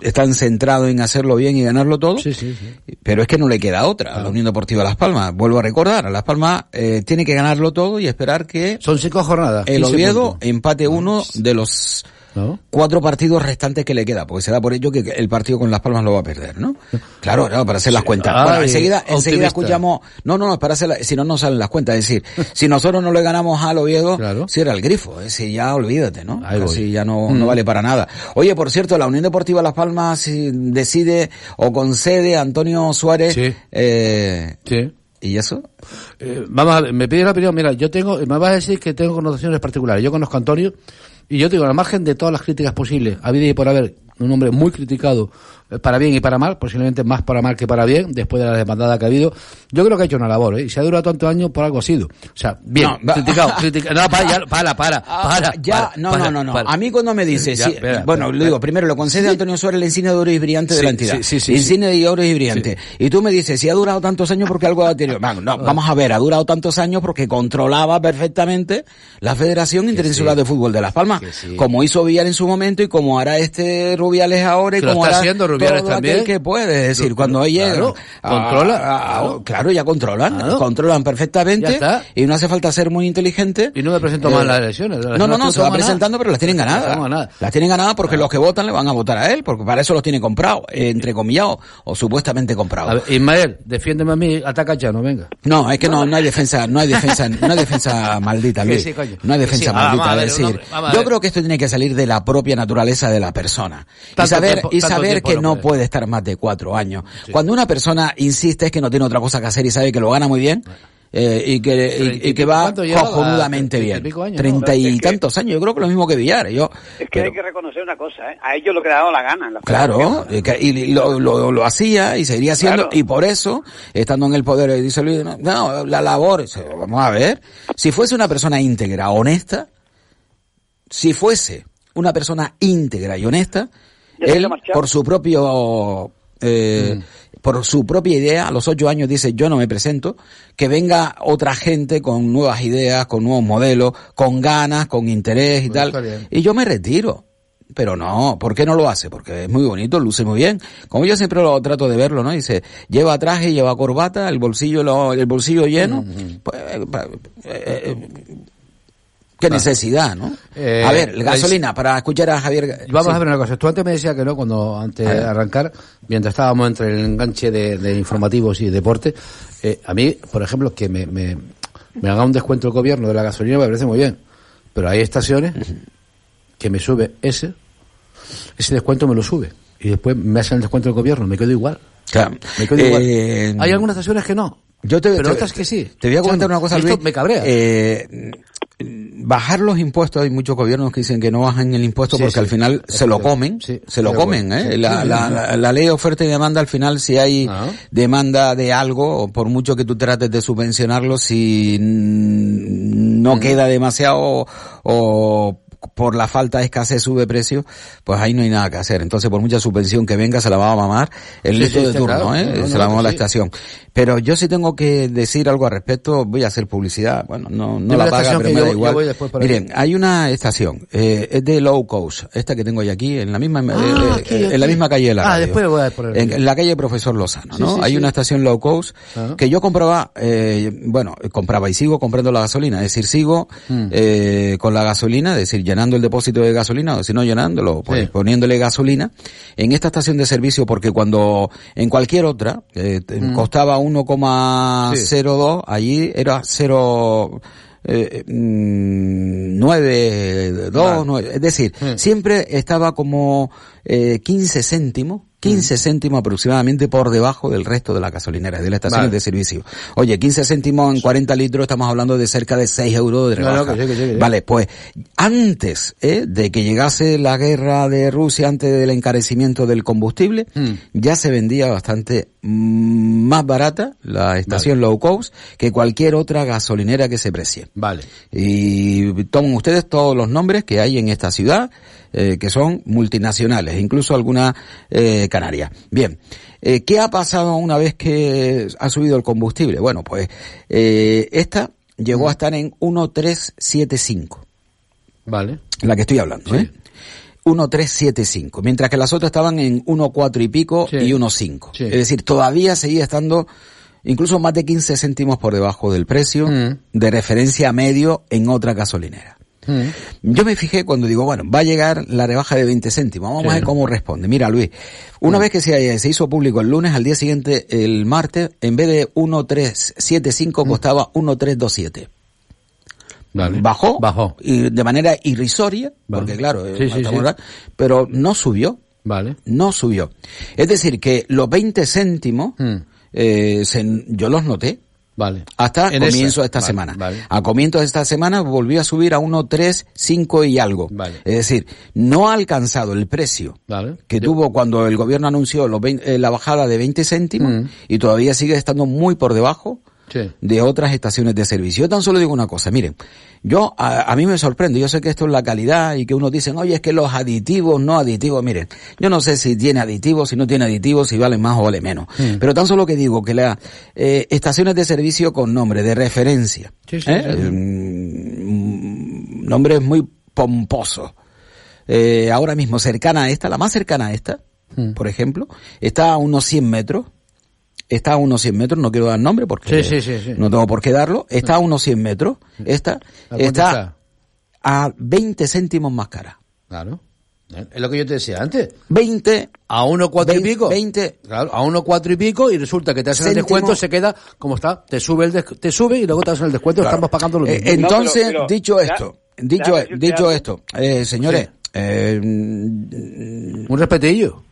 Están centrados en hacerlo bien y ganarlo todo. Sí, sí, sí. Pero es que no le queda otra a la Unión Deportiva Las Palmas. Vuelvo a recordar, a Las Palmas eh, tiene que ganarlo todo y esperar que Son cinco jornadas. el 15 Oviedo puntos. empate uno de los ¿No? cuatro partidos restantes que le queda, porque se da por ello que el partido con Las Palmas lo va a perder, ¿no? Claro, no, para hacer las cuentas. Ay, bueno, enseguida, enseguida escuchamos, no, no, no, para hacer la- si no, no salen las cuentas, es decir, si nosotros no le ganamos al Oviedo, Claro. cierra el grifo, es decir, ya olvídate, ¿no? Así ya no, no vale para nada. Oye, por cierto, la Unión Deportiva Las Palmas decide o concede a Antonio Suárez, Sí. eh, Sí. ¿y eso? Eh, vamos a ver, me pide la opinión, mira, yo tengo, me vas a decir que tengo connotaciones particulares. Yo conozco a Antonio y yo digo, al margen de todas las críticas posibles, ha habido y por haber, un hombre muy criticado para bien y para mal, posiblemente más para mal que para bien, después de la demandada que ha habido. Yo creo que ha hecho una labor, ¿eh? Y se ha durado tantos años por algo ha sido. O sea, bien, No, criticado, criticado. No, para, ya, para, para, para. Ah, ya, para, no, para, no, no, no. A mí cuando me dice, Ya, sí, espera, bueno, espera, le digo, primero le concede Antonio Suárez la insignia de oro y brillante de la entidad. sí, sí, sí, insignia de oro y brillante. Y tú me dices, si ha durado tantos años porque algo ha tenido. Bueno, no, vamos a ver, ha durado tantos años porque controlaba perfectamente la Federación Interinsular de Fútbol de Las Palmas, como hizo Villar en su momento y como hará este Rubiales ahora y lo como hará haciendo Todo también. aquel que puede. Es decir, cuando llega claro, a- controla, a- a- claro. claro, ya controlan, Claro. controlan perfectamente y no hace falta ser muy inteligente. Y no me presento Eh, mal las elecciones. las No, no, no, se va nada. presentando, pero las tienen ganadas. Las tienen ganadas porque los que votan le van a votar a él, porque para eso los tiene comprados, eh, entrecomillados o supuestamente comprados. A ver, Ismael, defiéndeme a mí, ataca ya, no venga. No, es que no, no hay defensa, no hay defensa, no hay defensa maldita, Luis. sí, no hay defensa sí. Ah, maldita, a ver, es decir, hombre, yo creo que esto tiene que salir de la propia naturaleza de la persona. y saber, tiempo- y saber que no no puede. puede estar más de cuatro años. Cuando una persona insiste es que no tiene otra cosa que hacer y sabe que lo gana muy bien, eh, y que, y, y va cojonudamente bien. Treinta y tantos años, yo creo que lo mismo que Villar. Yo, Es que pero- hay que reconocer una cosa, ¿eh? A ellos lo que le ha dado la gana. en la Claro, y, que- y lo, lo, lo hacía y seguiría haciendo, Claro. y por eso, estando en el poder, dice Luis, no, no, la labor, dice, vamos a ver, si fuese una persona íntegra, honesta, si fuese una persona íntegra y honesta, él, por su propio, eh, por su propia idea, a los ocho años dice, yo no me presento, que venga otra gente con nuevas ideas, con nuevos modelos, con ganas, con interés y Pues tal, bien. y yo me retiro. Pero no, ¿por qué no lo hace? Porque es muy bonito, luce muy bien. Como yo siempre lo trato de verlo, ¿no? Dice, lleva traje, lleva corbata, el bolsillo lo- el bolsillo lleno. Pues, eh, eh, eh, Qué necesidad, ¿no? Eh, a ver, gasolina, para escuchar a Javier. Vamos sí. a ver una cosa. Tú antes me decías que no, cuando antes de arrancar, mientras estábamos entre el enganche de, de informativos y deporte, eh, a mí, por ejemplo, que me, me, me haga un descuento el gobierno de la gasolina me parece muy bien. Pero hay estaciones que me sube ese, ese descuento me lo sube. Y después me hacen el descuento del gobierno, me quedo igual. Claro. Me quedo Eh, igual. Hay algunas estaciones que no. Yo te, pero te- otras que sí. Te voy a comentar Chano, una cosa, esto Luis. me cabrea. Eh, bajar los impuestos, hay muchos gobiernos que dicen que no bajan el impuesto Sí, porque sí. al final se lo comen, Sí, se lo comen. ¿eh? La, la- sí. la- la ley de oferta y demanda al final si hay demanda de algo, o por mucho que tú trates de subvencionarlo, si mm, no queda demasiado o por la falta de escasez sube precio, pues ahí no hay nada que hacer. Entonces, por mucha subvención que venga, se la va a mamar el Sí, litro sí, de turno, claro. ¿eh? No, no, se no, la mama que la sí. estación. Pero yo sí tengo que decir algo al respecto, voy a hacer publicidad, bueno, no, no la la paga, pero me da yo igual. voy después por Miren, hay una estación, eh, es de low cost, esta que tengo yo aquí, en la misma, eh, Ah, eh, aquí, en la misma calle de la Ah, radio. después voy a poner- en, la calle Profesor Lozano, ¿no? hay una estación low cost Ah. que yo compraba, eh, bueno, compraba y sigo comprando la gasolina, es decir, sigo Mm. eh, con la gasolina, es decir, llenando el depósito de gasolina, o si no llenándolo, pues Sí. poniéndole gasolina en esta estación de servicio porque cuando en cualquier otra eh, Mm. costaba 1,02, allí era 0 eh, mm, 9, 2, Vale. 9, es decir, Mm. siempre estaba como eh, 15 céntimos, 15 céntimos aproximadamente por debajo del resto de las gasolineras, de las estaciones Vale. de servicio. Oye, 15 céntimos en 40 litros, estamos hablando de cerca de 6 euros de No, no, rebaja. que. Vale, pues antes eh, de que llegase la guerra de Rusia, antes del encarecimiento del combustible, Mm. ya se vendía bastante mm, más barata la estación low cost que cualquier otra gasolinera que se precie. Vale. Y toman ustedes todos los nombres que hay en esta ciudad, eh, que son multinacionales, incluso algunas eh, canarias. Bien, eh, ¿qué ha pasado una vez que ha subido el combustible? Bueno, pues eh, esta llegó a estar en 1.375 Vale. la que estoy hablando, ¿eh? 1.375, mientras que las otras estaban en 1.4 y pico Sí. y 1.5. Sí. Es decir, todavía seguía estando incluso más de 15 céntimos por debajo del precio Mm. de referencia medio en otra gasolinera. Mm. Yo me fijé cuando digo, bueno, va a llegar la rebaja de 20 céntimos, vamos Sí. a ver cómo responde. Mira, Luis, una vez que se, se hizo público el lunes, al día siguiente, el martes, en vez de 1.375 costaba 1.327 Vale. bajó, Bajó. y de manera irrisoria, Vale. porque claro, eh, Sí, sí, pero no subió, Vale. no subió. Es decir, que los 20 céntimos, Mm. eh, se- yo los noté Vale. hasta En comienzo esa. de esta Vale, semana. vale. A comienzo de esta semana volvió a subir a 1.3, y algo. Vale. Es decir, no ha alcanzado el precio que Yo- tuvo cuando el gobierno anunció los eh, la bajada de 20 céntimos Mm. y todavía sigue estando muy por debajo Sí. de otras estaciones de servicio. Yo tan solo digo una cosa, miren, yo a, a mí me sorprende, yo sé que esto es la calidad y que unos dicen, oye, es que los aditivos, no aditivos, miren, yo no sé si tiene aditivos, si no tiene aditivos, si vale más o vale menos, Mm. pero tan solo que digo que las eh, estaciones de servicio con nombre de referencia, Sí, sí, ¿eh? Mm, nombres muy pomposos, eh, ahora mismo cercana a esta, la más cercana a esta, Mm. por ejemplo, está a unos 100 metros, está a unos 100 metros, no quiero dar nombre porque Sí, sí, sí, sí. no tengo por qué darlo, está a unos 100 metros, esta ¿A cuánto está a 20 céntimos más cara. Claro. Es lo que yo te decía antes. 20 A uno cuatro y Vein- pico. 20. Claro, a uno cuatro y pico y resulta que te hacen el descuento, se queda como está. Te sube el des- te sube y luego te hacen el descuento, Claro. estamos pagando lo Eh, mismo. entonces, No, pero- pero- dicho ya- esto, dicho, dicho esto, eh, señores, Sí. eh, Un respetillo.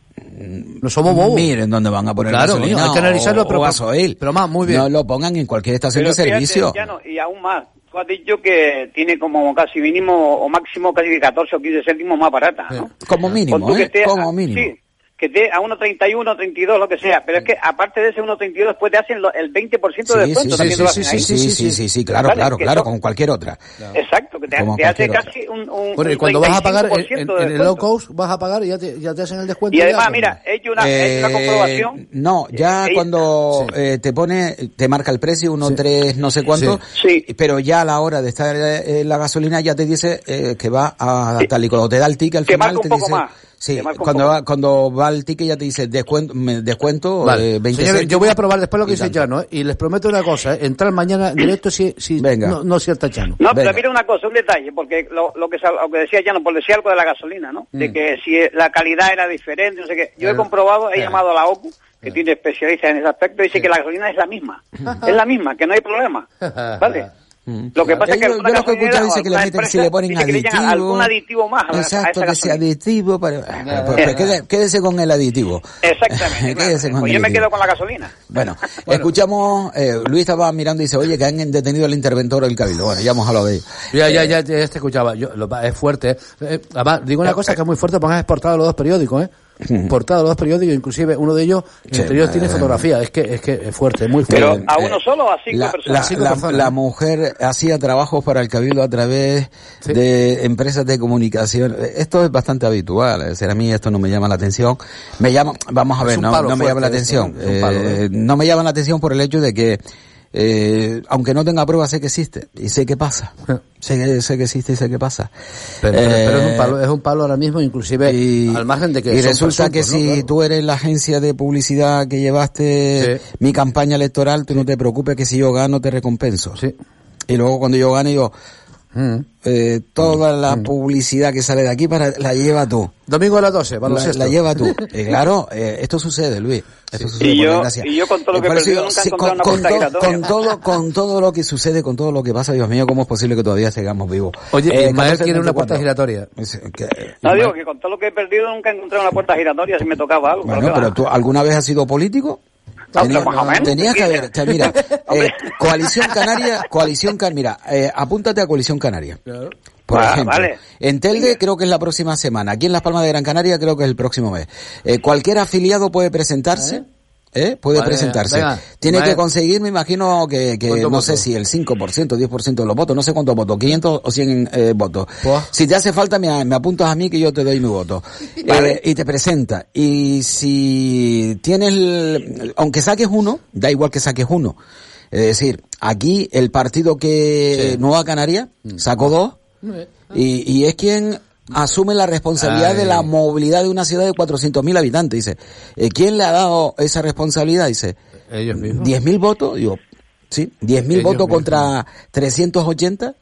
No somos bobos. miren dónde van a poner Claro, gasolina coño, hay que analizarlo, o- pero- o gasoil. pero más, muy bien. No lo pongan en cualquier estación Pero de fíjate, servicio. ya no, y aún más. Tú has dicho que tiene como casi mínimo o máximo casi 14 o 15 céntimos más barata, ¿no? Como mínimo, ¿eh? Como mínimo. Sí, que esté a 1.31, 32, lo que sea. Pero es que aparte de ese 1.32, después te hacen lo- el 20% de Sí, descuento. sí, también sí, te lo sí, hacen sí, ahí. sí, sí, sí, sí, claro, Vale, claro, claro, eso- como cualquier otra. Exacto, que te, hace casi un, un, Bueno, y cuando vas a pagar en, 35% en- de en el low descuento. cost, vas a pagar y ya te, ya te hacen el descuento. Y además, pues, mira, he hecho una, he hecho una Eh, comprobación. No, ya Eh, cuando sí. eh, te pone, te marca el precio, uno, Sí. tres, no sé cuánto, Sí. pero ya a la hora de estar eh, la gasolina ya te dice eh, que va a tal y cuando te da el ticket al Que final marca un te poco dice, más. Sí, cuando va, cuando va el ticket ya te dice descuento, me- descuento Vale. eh, 20 Señores, yo voy a probar después lo que dice. Chano, ¿eh? y les prometo una cosa, ¿eh? entrar mañana en directo si, si Venga. no, no cierta Chano. No, Venga. pero mira una cosa, un detalle, porque lo, lo que lo que decía ya no, por decir algo de la gasolina, ¿no? Mm. De que si la calidad era diferente, no sé qué. Yo he comprobado, he llamado a la OPU, que tiene especialistas en ese aspecto, y dice que la gasolina es la misma. Es la misma, que no hay problema. ¿Vale? Mm. Lo que pasa es que yo, lo que he escuchado dice que le meten, si le ponen aditivo. algún aditivo más a Exacto, que sea aditivo. Para, Ah, pues, quédese con el aditivo. Exactamente. claro. Quédese con Pues el yo me quedo con la gasolina. Bueno, escuchamos, eh, Luis estaba mirando y dice, oye, que han detenido al interventor del cabildo. Bueno, ya hemos hablado de ello. Ya, ya, ya, ya te escuchaba. Yo, lo- es fuerte. ¿eh? Eh, además, digo una cosa que es muy fuerte porque has exportado los dos periódicos, ¿eh? Portado los dos periódicos, inclusive uno de ellos, el interior tiene eh, fotografía. Es que, es que es fuerte, muy fuerte. Pero Eh, a eh, uno solo o a cinco La, personas. la- Cinco la- personas. la mujer hacía trabajos para el cabildo a través Sí. de empresas de comunicación. Esto es bastante habitual. Es decir, a mí esto no me llama la atención. Me llama, vamos a ver, un no, palo no me llama la atención. Eh, ¿eh? no me llama la atención por el hecho de que eh, aunque no tenga pruebas sé que existe y sé qué pasa. sé, que, sé que existe y sé qué pasa. Pero, pero- pero es un Eh, palo, es un palo ahora mismo, inclusive y, al margen de que y son resulta que si. Claro. tú eres la agencia de publicidad que llevaste Sí. mi campaña electoral, tú no te preocupes que si yo gano te recompenso. Sí. Y luego cuando yo gane yo, Mm. eh, toda la publicidad que sale de aquí para la lleva tú. Domingo a las 12, La, baloncesto. la lleva tú. Y claro, eh, esto sucede, Luis. Esto sucede Y yo- y yo con todo lo Eh, que perdido nunca he sí, encontrado con, una con puerta todo, giratoria. con todo, con todo lo que sucede, con todo lo que pasa, Dios mío, ¿cómo es posible que todavía sigamos vivos? Oye, Eh, Ismael 14, quiere una 34. puerta giratoria. Es- que- No digo que con todo lo que he perdido nunca he encontrado una puerta giratoria si me tocaba algo. Bueno, pero tú alguna vez has sido político? No, Tenía- pero más o menos. tenías que haber, te- mira, eh, coalición canaria, coalición can, mira, eh, apúntate a coalición canaria. Por Ah, ejemplo, vale. en Telde creo que es la próxima semana, aquí en Las Palmas de Gran Canaria creo que es el próximo mes. Eh, cualquier afiliado puede presentarse. ¿Eh? Puede Vale, presentarse. venga, Tiene vale. que conseguir, me imagino, que, que ¿Cuántos no sé si el 5%, 10% de los votos, no sé cuántos votos, 500 o 100 eh, votos. Si te hace falta, me, me apuntas a mí que yo te doy mi voto. Vale. Eh, y te presenta. Y si tienes, el- aunque saques uno, da igual que saques uno. Es decir, aquí el partido que Sí. Nueva Canaria sacó dos y, y es quien asume la responsabilidad Ay. de la movilidad de una ciudad de 400.000 habitantes. Dice, eh, ¿quién le ha dado esa responsabilidad? Dice, Ellos mismos. 10.000 votos, digo, sí, 10.000 Ellos votos mismos. contra 380,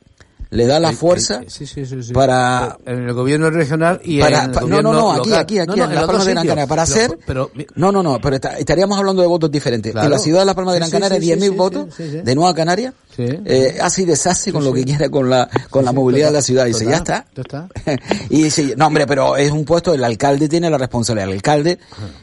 le da la fuerza Sí, sí, sí, sí. para En el gobierno regional y para- en el pa- no, gobierno no, no, aquí, local. aquí, aquí, No, no, en Palmas dos de Gran. Canaria, para hacer, Pero, no, no, no, pero esta- estaríamos hablando de votos diferentes. Claro. En la ciudad de Las Palmas de Gran Canaria, sí, 10.000 sí, votos de Nueva Canaria, Sí. eh, así deshace con lo que quiera con la, con la movilidad de la ciudad. Dice, ya está. Está. y dice, no hombre, pero es un puesto, el alcalde tiene la responsabilidad. El alcalde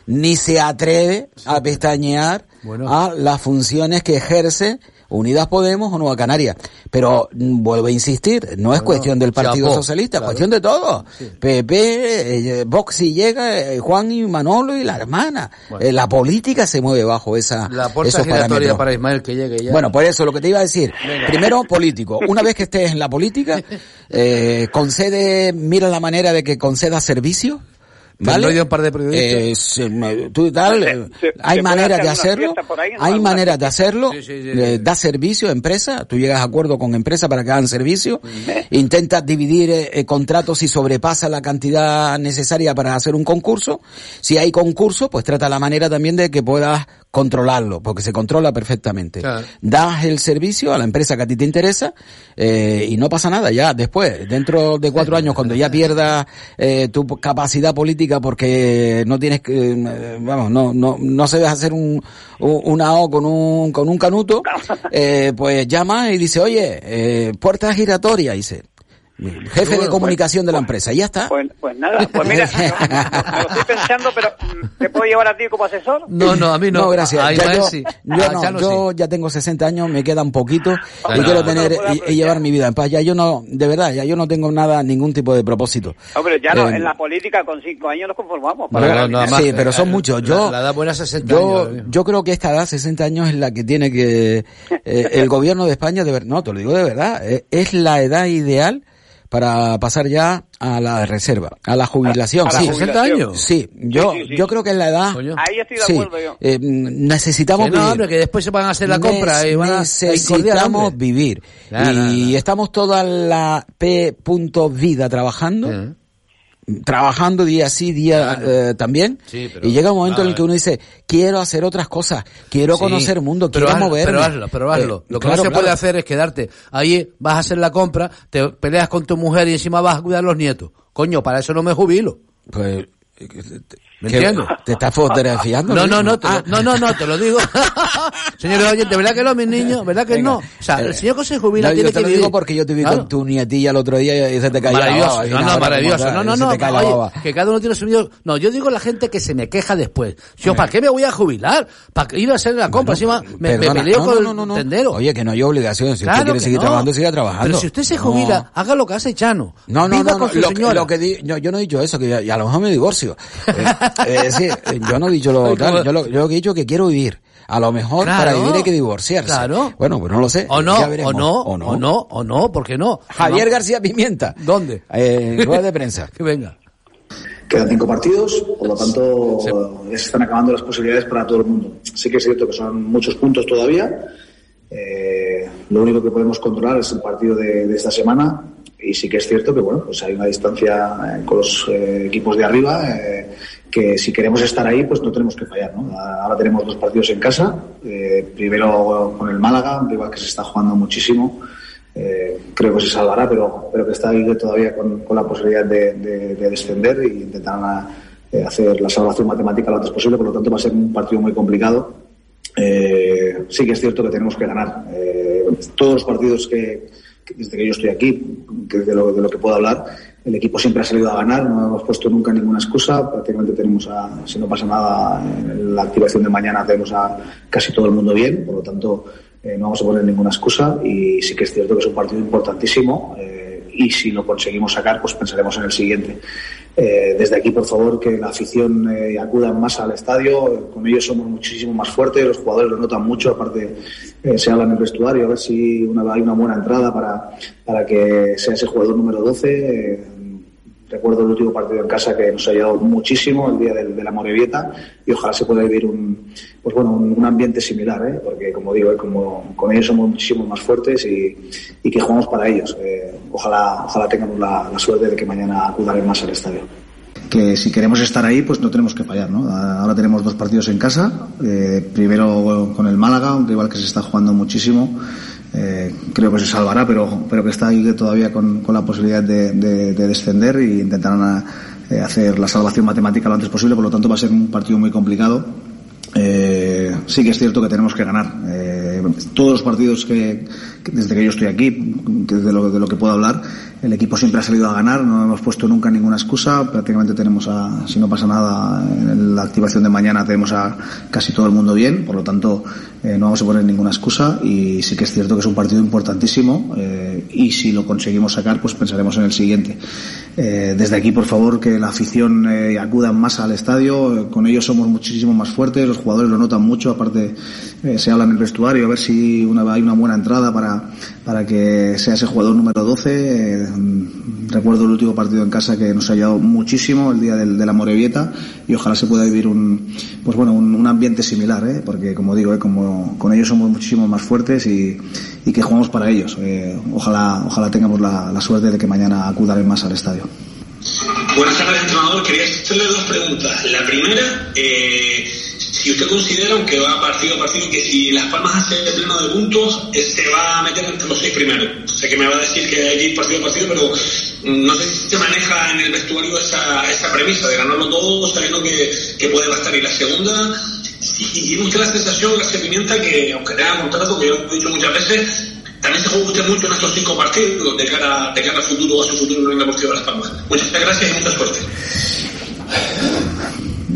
ni se atreve a pestañear Bueno. a las funciones que ejerce Unidas Podemos o Nueva Canaria. Pero mm, vuelvo a insistir, no es cuestión del Partido Socialista, es claro. cuestión de todo. PP, eh, Vox si llega, eh, Juan y Manolo y la hermana. Bueno. Eh, la política se mueve bajo esa, La puerta esos parámetros. para Ismael que llegue ya. Bueno, por eso lo que te iba a decir. Primero, político. Una vez que estés en la política, eh, concede, mira la manera de que conceda servicio. ¿Vale? Tendré yo un par de periodistas. Eh, tú y tal, Se- eh, se- hay maneras de hacer hacerlo, ahí, ¿no? hay maneras de hacerlo, Sí, sí, sí, eh, sí. da servicio a empresa, tú llegas a acuerdo con empresa para que hagan servicio, intentas dividir eh, eh, contratos si sobrepasa la cantidad necesaria para hacer un concurso, si hay concurso, pues trata la manera también de que puedas controlarlo, porque se controla perfectamente. Claro. Das el servicio a la empresa que a ti te interesa eh, y no pasa nada ya después, dentro de cuatro años, cuando ya pierdas eh, tu capacidad política porque no tienes que, eh, vamos, no, no, no sabes hacer un, un- una O con un, con un canuto, eh, pues llama y dice, oye, eh, puerta giratoria, dice, jefe de comunicación de la empresa, y ya está. Pues, pues nada, pues mira, lo estoy pensando, pero ¿te puedo llevar a ti como asesor? No, no, a mí no. No, gracias. A Ya yo, sí. yo no, Chano yo sí. ya tengo 60 años, me queda un poquito y no, quiero no, tener no y- y, llevar mi vida en paz. Ya yo no, de verdad, ya yo no tengo nada, ningún tipo de propósito. Hombre, ya no, Eh, en la política con cinco años nos conformamos. No, para no, no, dinero. además, Sí, pero son muchos. Yo, la edad buena 60 yo, años. yo creo que esta edad, 60 años, es la que tiene que eh, el gobierno de España, de ver, no, te lo digo de verdad, eh, es la edad ideal para pasar ya a la reserva, a la jubilación. A la sí, 60 años. Sí, yo, sí, sí. yo creo que es la edad. Coño. Ahí estoy de Sí, acuerdo yo. eh, necesitamos Que no, vivir. hombre, que después se van a hacer la compra y van a, a necesitamos vivir Claro, y claro, claro. estamos toda la P. Vida trabajando Sí. Trabajando día sí, día eh, también. Sí, pero- y llega un momento en el a que uno dice, quiero hacer otras cosas, quiero Sí, conocer el mundo, pero quiero moverme. Pero hazlo, pero hazlo. Eh, Lo que claro, no se puede hacer es quedarte ahí, vas a hacer la compra, te peleas con tu mujer y encima vas a cuidar los nietos. Coño, para eso no me jubilo. Pues, ¿Me ¿qué- entiendes? ¿Te estás fotografiando? No, no, no, te Ah. lo, no, no, no, te lo digo. Señores oyentes, ¿verdad que no, mis niños? ¿Verdad que Venga. no? O sea, el Eh, señor que se jubila no, tiene yo te que lo vivir. digo porque yo te vi Claro. con tu nietilla el otro día y se te cayó Maravilloso, no, no, maravilloso, no, no, no, oye, que cada uno tiene su video. No, yo digo la gente que se me queja después. Yo, ¿para qué me voy a jubilar? ¿Para ir a hacer la compra? Encima me, me peleo no, con no, el no, no, no. tendero. Oye, que no hay obligación. Si Claro usted quiere seguir no. trabajando, siga trabajando. Pero si usted se jubila, haga lo que hace Chano. No, no, no, lo, que- yo, no he dicho eso, que a lo mejor me divorcio. Es decir, yo no he dicho lo tal, yo lo, yo lo que he dicho es que quiero vivir. A lo mejor Claro. para vivir hay que divorciarse. Claro. Bueno, pues no lo sé. O no, ya o no, o no, o no, ¿por qué no? Javier No. García Pimienta. ¿Dónde? Eh, rueda de prensa. Que venga. Quedan cinco partidos, por lo tanto ya se están acabando las posibilidades para todo el mundo. Sí que es cierto que son muchos puntos todavía. Eh, lo único que podemos controlar es el partido de, de esta semana y sí que es cierto que bueno pues hay una distancia eh, con los eh, equipos de arriba eh, que si queremos estar ahí pues no tenemos que fallar. ¿no? Ahora tenemos dos partidos en casa. eh, primero con el Málaga, un rival que se está jugando muchísimo. Eh, creo que se salvará, pero, pero que está ahí todavía con, con la posibilidad de, de- de descender e intentar eh, hacer la salvación matemática lo antes posible. Por lo tanto, va a ser un partido muy complicado. Eh, sí que es cierto que tenemos que ganar. Eh, todos los partidos que, que desde que yo estoy aquí, que de, lo, de lo que puedo hablar, el equipo siempre ha salido a ganar, no hemos puesto nunca ninguna excusa. Prácticamente tenemos, a, si no pasa nada, en la activación de mañana tenemos a casi todo el mundo bien, por lo tanto eh, no vamos a poner ninguna excusa y sí que es cierto que es un partido importantísimo eh, y si lo conseguimos sacar, pues pensaremos en el siguiente. Eh, desde aquí, por favor, que la afición acuda más al estadio. Con ellos somos muchísimo más fuertes, los jugadores lo notan mucho. Aparte, se habla en el vestuario, a ver si una, hay una buena entrada para, para que sea ese jugador número 12. Recuerdo el último partido en casa que nos ha ayudado muchísimo, el día del- de, la Morevieta, y ojalá se pueda vivir un, pues bueno, un, ambiente similar, ¿eh? porque como digo, eh, como con ellos somos muchísimo más fuertes y, y que jugamos para ellos. Eh, ojalá, ojalá tengamos la, la suerte de que mañana acudan más al estadio que si queremos estar ahí, pues no tenemos que fallar, ¿no? Ahora tenemos dos partidos en casa, eh, primero con el Málaga, un rival que se está jugando muchísimo, eh, creo que se salvará, pero, pero que está ahí todavía con, con la posibilidad de, de- de descender y intentarán eh, hacer la salvación matemática lo antes posible, por lo tanto va a ser un partido muy complicado. Eh, sí que es cierto que tenemos que ganar. Eh, todos los partidos que desde que yo estoy aquí, que de lo, que puedo hablar, el equipo siempre ha salido a ganar, no hemos puesto nunca ninguna excusa, prácticamente tenemos a, si no pasa nada, en la activación de mañana tenemos a casi todo el mundo bien, por lo tanto eh, no vamos a poner ninguna excusa y sí que es cierto que es un partido importantísimo eh, y si lo conseguimos sacar pues pensaremos en el siguiente. Eh, desde aquí por favor que la afición acuda más al estadio, con ellos somos muchísimo más fuertes, los jugadores lo notan mucho, aparte se habla en el vestuario a ver si hay una buena entrada para, para que sea ese jugador número 12. eh, recuerdo el último partido en casa que nos ha ayudado muchísimo el día del, de la Morevieta y ojalá se pueda vivir un pues bueno un, ambiente similar ¿eh? porque como digo ¿eh? como con ellos somos muchísimo más fuertes y, que jugamos para ellos ojalá ojalá tengamos la, la suerte de que mañana acudan más al estadio Buenas tardes, entrenador. Quería hacerle dos preguntas. La primera, eh, si usted considera, aunque va partido a partido, que si Las Palmas hace pleno de puntos, se va a meter entre los seis primeros. Sé que me va a decir que hay que ir partido a partido, pero mm, no sé si se maneja en el vestuario esa, esa premisa de ganarlo todo sabiendo que, que puede bastar. Y la segunda, si tiene usted la sensación, García Pimienta, que aunque tenga contrato, que yo lo he dicho muchas veces, también se juega usted mucho en estos cinco partidos de cara, de cara al futuro, a su futuro en el Deportivo de Las Palmas. Muchas gracias y mucha suerte.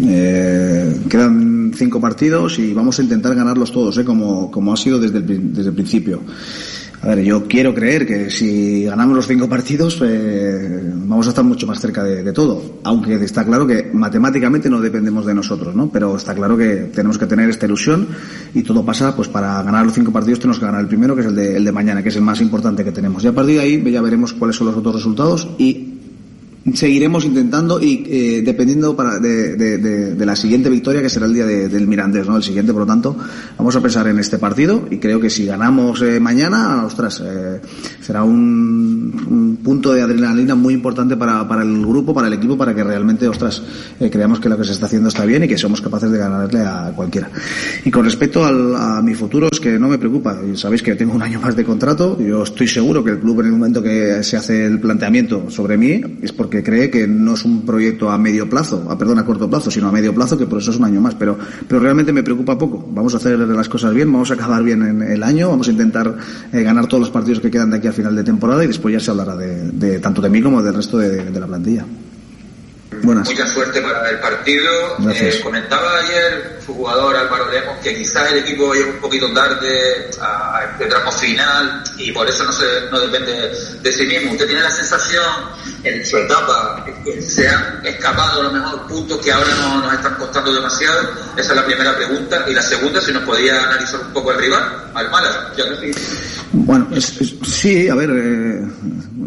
Eh, quedan cinco partidos y vamos a intentar ganarlos todos, ¿eh? como, como ha sido desde el, desde el principio. A ver, yo quiero creer que si ganamos los cinco partidos eh, vamos a estar mucho más cerca de, de todo, aunque está claro que matemáticamente no dependemos de nosotros, ¿no? Pero está claro que tenemos que tener esta ilusión y todo pasa, pues para ganar los cinco partidos tenemos que ganar el primero, que es el de, el de mañana, que es el más importante que tenemos. Y a partir de ahí ya veremos cuáles son los otros resultados y seguiremos intentando y eh, dependiendo para, de, de, de, de, la siguiente victoria que será el día del Mirandés, ¿no? El siguiente, por lo tanto, vamos a pensar en este partido y creo que si ganamos eh, mañana, ostras, eh, será un, un, punto de adrenalina muy importante para, para, el grupo, para el equipo, para que realmente, ostras, eh, creamos que lo que se está haciendo está bien y que somos capaces de ganarle a cualquiera. Y con respecto al, a mi futuro, es que no me preocupa. Sabéis que tengo un año más de contrato. Yo estoy seguro que el club en el momento que se hace el planteamiento sobre mí es porque que cree que no es un proyecto a medio plazo, a, perdón, a corto plazo, sino a medio plazo, que por eso es un año más. Pero, pero realmente me preocupa poco. Vamos a hacer las cosas bien, vamos a acabar bien en el año, vamos a intentar eh, ganar todos los partidos que quedan de aquí al final de temporada y después ya se hablará de, de tanto de mí como del resto de la plantilla. Buenas. Mucha suerte para el partido. Eh, comentaba ayer su jugador Álvaro Lemos que quizás el equipo llega un poquito tarde a este tramo final y por eso no, se, no depende de sí mismo. ¿Usted tiene la sensación en su etapa que se han escapado a lo mejor puntos que ahora no nos están costando demasiado? Esa es la primera pregunta. Y la segunda, si nos podía analizar un poco el rival, al Málaga. Ya que sí. Bueno, es, es, sí, a ver, eh,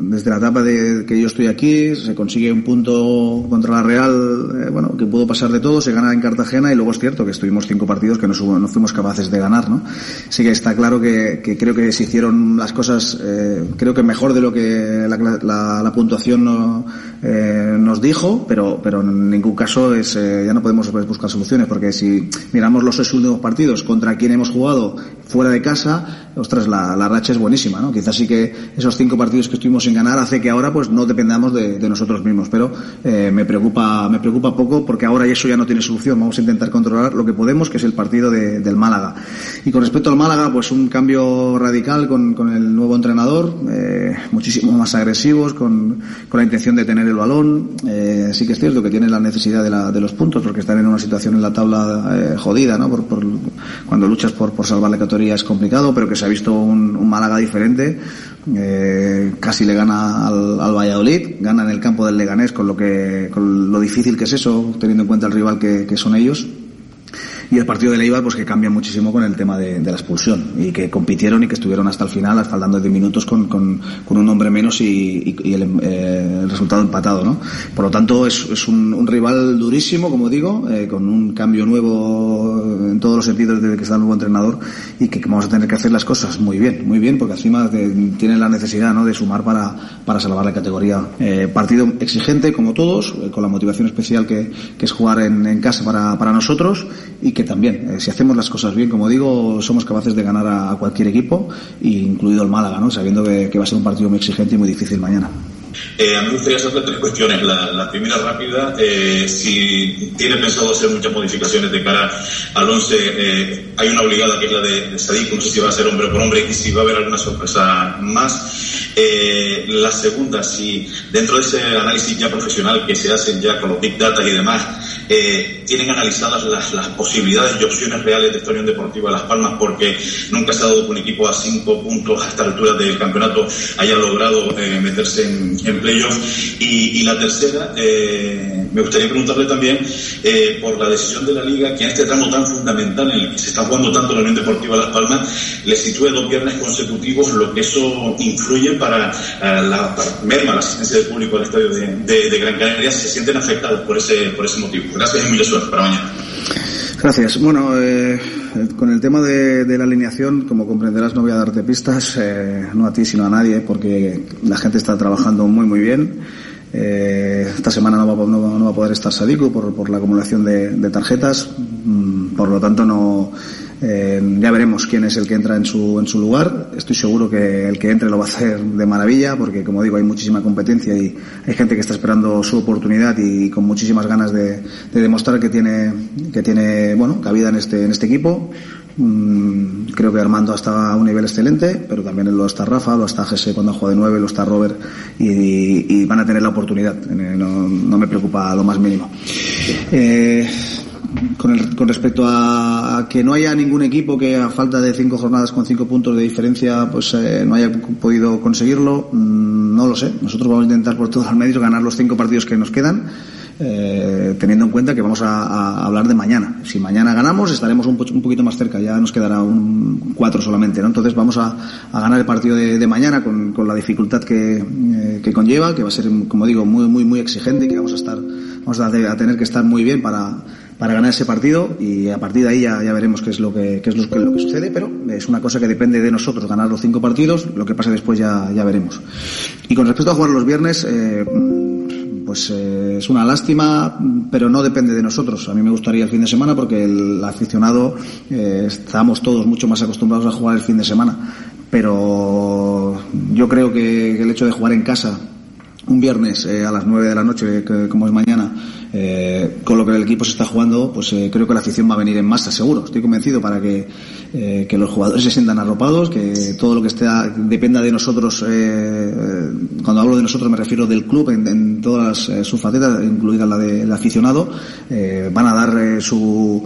desde la etapa de que yo estoy aquí se consigue un punto contra la Real, eh, bueno, que pudo pasar de todo, se gana en Cartagena y luego es cierto que estuvimos cinco partidos que no, no fuimos capaces de ganar, ¿no? Sí que está claro que, creo que se hicieron las cosas, eh, creo que mejor de lo que la, la, la puntuación eh, nos dijo, pero, pero en ningún caso es, ya no podemos buscar soluciones porque si miramos los seis últimos partidos contra quien hemos jugado fuera de casa, ostras, la, la racha es buenísima, ¿no? Quizás sí que esos cinco partidos que estuvimos sin ganar hace que ahora pues no dependamos de, nosotros mismos, pero eh, me preocupa me preocupa poco porque ahora eso ya no tiene solución. Vamos a intentar controlar lo que podemos, que es el partido de, del Málaga. Y con respecto al Málaga, pues un cambio radical con, el nuevo entrenador, eh, muchísimo más agresivos, con, con, la intención de tener el balón. Eh, sí que es cierto que tienen la necesidad de, la, de los puntos porque están en una situación en la tabla jodida, ¿no? Por, cuando luchas por, por salvar la categoría es complicado, pero que se ha visto un Málaga diferente. Eh, casi le gana al, al, Valladolid, gana en el campo del Leganés con lo que con lo difícil que es eso, teniendo en cuenta el rival que, que son ellos y el partido de Leibar pues que cambia muchísimo con el tema de, la expulsión y que compitieron y que estuvieron hasta el final faltando 10 minutos con, con, un hombre menos y, el, eh, el, resultado empatado ¿no? por lo tanto es, es un, rival durísimo como digo eh, con un cambio nuevo en todos los sentidos desde que está el nuevo entrenador y que, vamos a tener que hacer las cosas muy bien muy bien porque encima tienen la necesidad ¿no? de sumar para, para salvar la categoría eh, partido exigente como todos eh, con la motivación especial que, que es jugar en, en casa para, para nosotros y que también, eh, si hacemos las cosas bien, como digo, somos capaces de ganar a, cualquier equipo, incluido el Málaga, ¿no? sabiendo que, va a ser un partido muy exigente y muy difícil mañana. Eh, a mí me gustaría hacerte tres cuestiones. La, la primera rápida, eh, si tiene pensado hacer muchas modificaciones de cara al 11, eh, hay una obligada que es la de, de Sadik, no sé si va a ser hombre por hombre y si va a haber alguna sorpresa más. Eh, la segunda, si dentro de ese análisis ya profesional que se hacen ya con los Big Data y demás, eh, tienen analizadas las, las, posibilidades y opciones reales de esta Unión Deportiva Las Palmas, porque nunca se ha dado que un equipo a cinco puntos a esta altura del campeonato haya logrado eh, meterse en, en playoff. Y, y, la tercera, eh, me gustaría preguntarle también eh, por la decisión de la Liga que en este tramo tan fundamental en el que se está jugando tanto la Unión Deportiva Las Palmas, le sitúe dos viernes consecutivos, lo que eso influye para, uh, la para merma la asistencia del público al estadio de Gran Canaria, se sienten afectados por ese, por ese motivo. Gracias y mucha suerte para mañana. Gracias. Bueno, eh, con el tema de, la alineación, como comprenderás, no voy a darte pistas, eh, no a ti sino a nadie, porque la gente está trabajando muy, muy bien. Eh, esta semana no va, no, no va, a poder estar Sadiku por, por la acumulación de, de tarjetas, mm, por lo tanto no eh, ya veremos quién es el que entra en su, en su lugar. Estoy seguro que el que entre lo va a hacer de maravilla, porque como digo, hay muchísima competencia y hay gente que está esperando su oportunidad y con muchísimas ganas de, de demostrar que tiene, que tiene, bueno, cabida en este, en este equipo. Mm, creo que Armando está a un nivel excelente, pero también lo está Rafa, lo está Jesse cuando juega de nueve, lo está Robert y, van a tener la oportunidad. No, no, me preocupa lo más mínimo. Eh, con, el, con respecto a, que no haya ningún equipo que a falta de cinco jornadas con cinco puntos de diferencia pues eh, no haya podido conseguirlo, mmm, no lo sé. Nosotros vamos a intentar por todos los medios ganar los cinco partidos que nos quedan eh, teniendo en cuenta que vamos a, hablar de mañana. Si mañana ganamos, estaremos un, poquito más cerca, ya nos quedará un cuatro solamente, ¿no? Entonces vamos a, ganar el partido de, mañana con, la dificultad que, que, conlleva, que va a ser, como digo, muy, muy, muy exigente y que vamos a estar, vamos a, tener que estar muy bien para, para ganar ese partido y a partir de ahí ya, ya veremos qué es lo que qué es lo que, lo que sucede, pero es una cosa que depende de nosotros ganar los cinco partidos, lo que pase después ya, ya veremos. Y con respecto a jugar los viernes, eh, pues eh, es una lástima, pero no depende de nosotros. A mí me gustaría el fin de semana porque el aficionado eh, estamos todos mucho más acostumbrados a jugar el fin de semana. Pero yo creo que el hecho de jugar en casa un viernes a las nueve de la noche, como es mañana, eh, con lo que el equipo se está jugando, pues eh, creo que la afición va a venir en masa, seguro. Estoy convencido para que, eh, que los jugadores se sientan arropados, que todo lo que esté dependa de nosotros. Eh, cuando hablo de nosotros me refiero del club en, todas sus facetas, incluida la del aficionado. van a dar su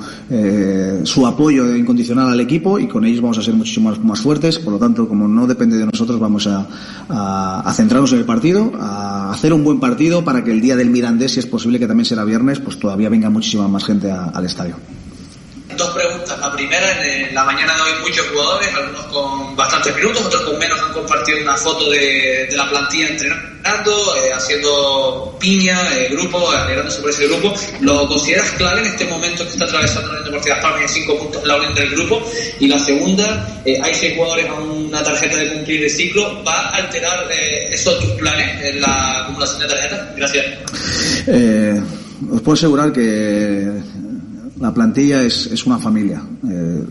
su apoyo incondicional al equipo y con ellos vamos a ser muchísimo más, más fuertes. Por lo tanto, como no depende de nosotros, vamos a, a, a centrarnos en el partido, a hacer un buen partido para que el día del Mirandés, si es posible, que también sea viernes, pues todavía venga muchísima más gente al estadio. La primera, en la mañana de hoy muchos jugadores, algunos con bastantes minutos, otros con menos, han compartido una foto de, la plantilla entrenando, eh, haciendo piña, eh, grupo, alegrando sobre ese grupo. ¿Lo consideras clave en este momento que está atravesando el Deportivo Las Palmas y cinco puntos la unión del grupo? Y la segunda, eh, hay seis jugadores a una tarjeta de cumplir de ciclo. ¿Va a alterar esos tus planes en la acumulación de tarjetas? Gracias os puedo asegurar que la plantilla es, es una familia. Eh,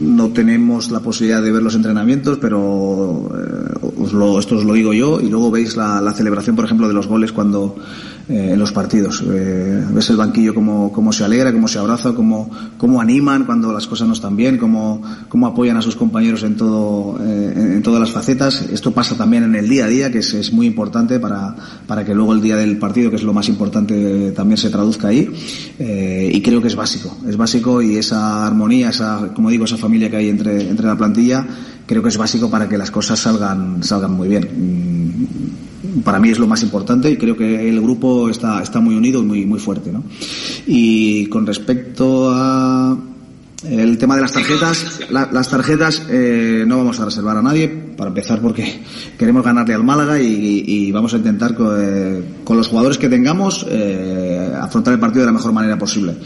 no tenemos la posibilidad de ver los entrenamientos, pero eh, os lo, esto os lo digo yo. Y luego veis la, la celebración, por ejemplo, de los goles cuando en los partidos. Eh, ves el banquillo cómo, cómo se alegra, cómo se abraza, cómo, cómo animan cuando las cosas no están bien, cómo, cómo apoyan a sus compañeros en, todo, eh, en, todas las facetas. Esto pasa también en el día a día, que es, es, muy importante para, para que luego el día del partido, que es lo más importante, también se traduzca ahí. Eh, y creo que es básico. Es básico y esa armonía, esa, como digo, esa familia que hay entre, entre la plantilla, creo que es básico para que las cosas salgan, salgan muy bien para mí es lo más importante y creo que el grupo está, está muy unido y muy, muy fuerte. ¿no? Y con respecto a el tema de las tarjetas, las tarjetas eh, no vamos a reservar a nadie, para empezar porque queremos ganarle al Málaga y, vamos a intentar eh, con, los jugadores que tengamos eh, afrontar el partido de la mejor manera posible.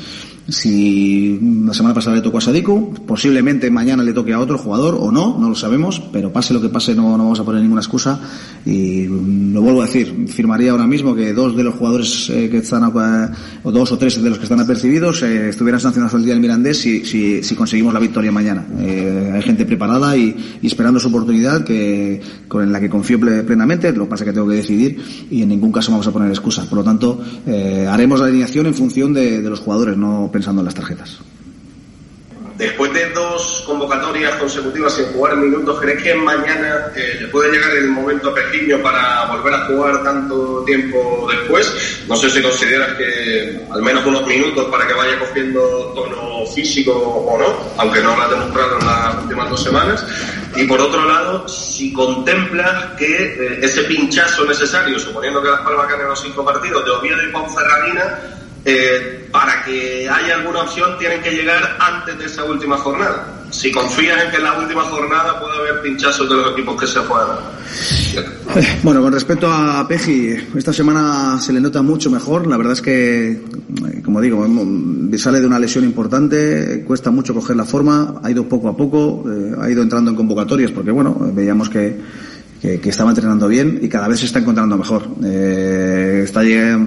Si la semana pasada le tocó a Sadiku, posiblemente mañana le toque a otro jugador o no, no lo sabemos, pero pase lo que pase no, no vamos a poner ninguna excusa y lo vuelvo a decir, firmaría ahora mismo que dos de los jugadores eh, que están, o dos o tres de los que están apercibidos eh, estuvieran sancionados el día del Mirandés si, si, si conseguimos la victoria mañana. Eh, hay gente preparada y, y, esperando su oportunidad que, con la que confío plenamente, lo que pasa es que tengo que decidir y en ningún caso vamos a poner excusas. Por lo tanto, haremos la alineación en función de, de los jugadores, no pensando en las tarjetas. Después de dos convocatorias consecutivas sin jugar minutos, ¿crees que mañana eh, le puede llegar el momento pequeño para volver a jugar tanto tiempo después? No sé si consideras que al menos unos minutos para que vaya cogiendo tono físico o no, aunque no lo ha demostrado en las últimas dos semanas. Y por otro lado, si contemplas que eh, ese pinchazo necesario, suponiendo que Las Palmas ganen los cinco partidos de Oviedo y Ponferradina, eh, para que haya alguna opción tienen que llegar antes de esa última jornada. Si confías en que en la última jornada puede haber pinchazos de los equipos que se juegan. Bueno, con respecto a Peji, esta semana se le nota mucho mejor. La verdad es que, eh, como digo, sale de una lesión importante, cuesta mucho coger la forma, ha ido poco a poco, eh, ha ido entrando en convocatorias porque, bueno, veíamos que que, estaba entrenando bien y cada vez se está encontrando mejor. Eh, está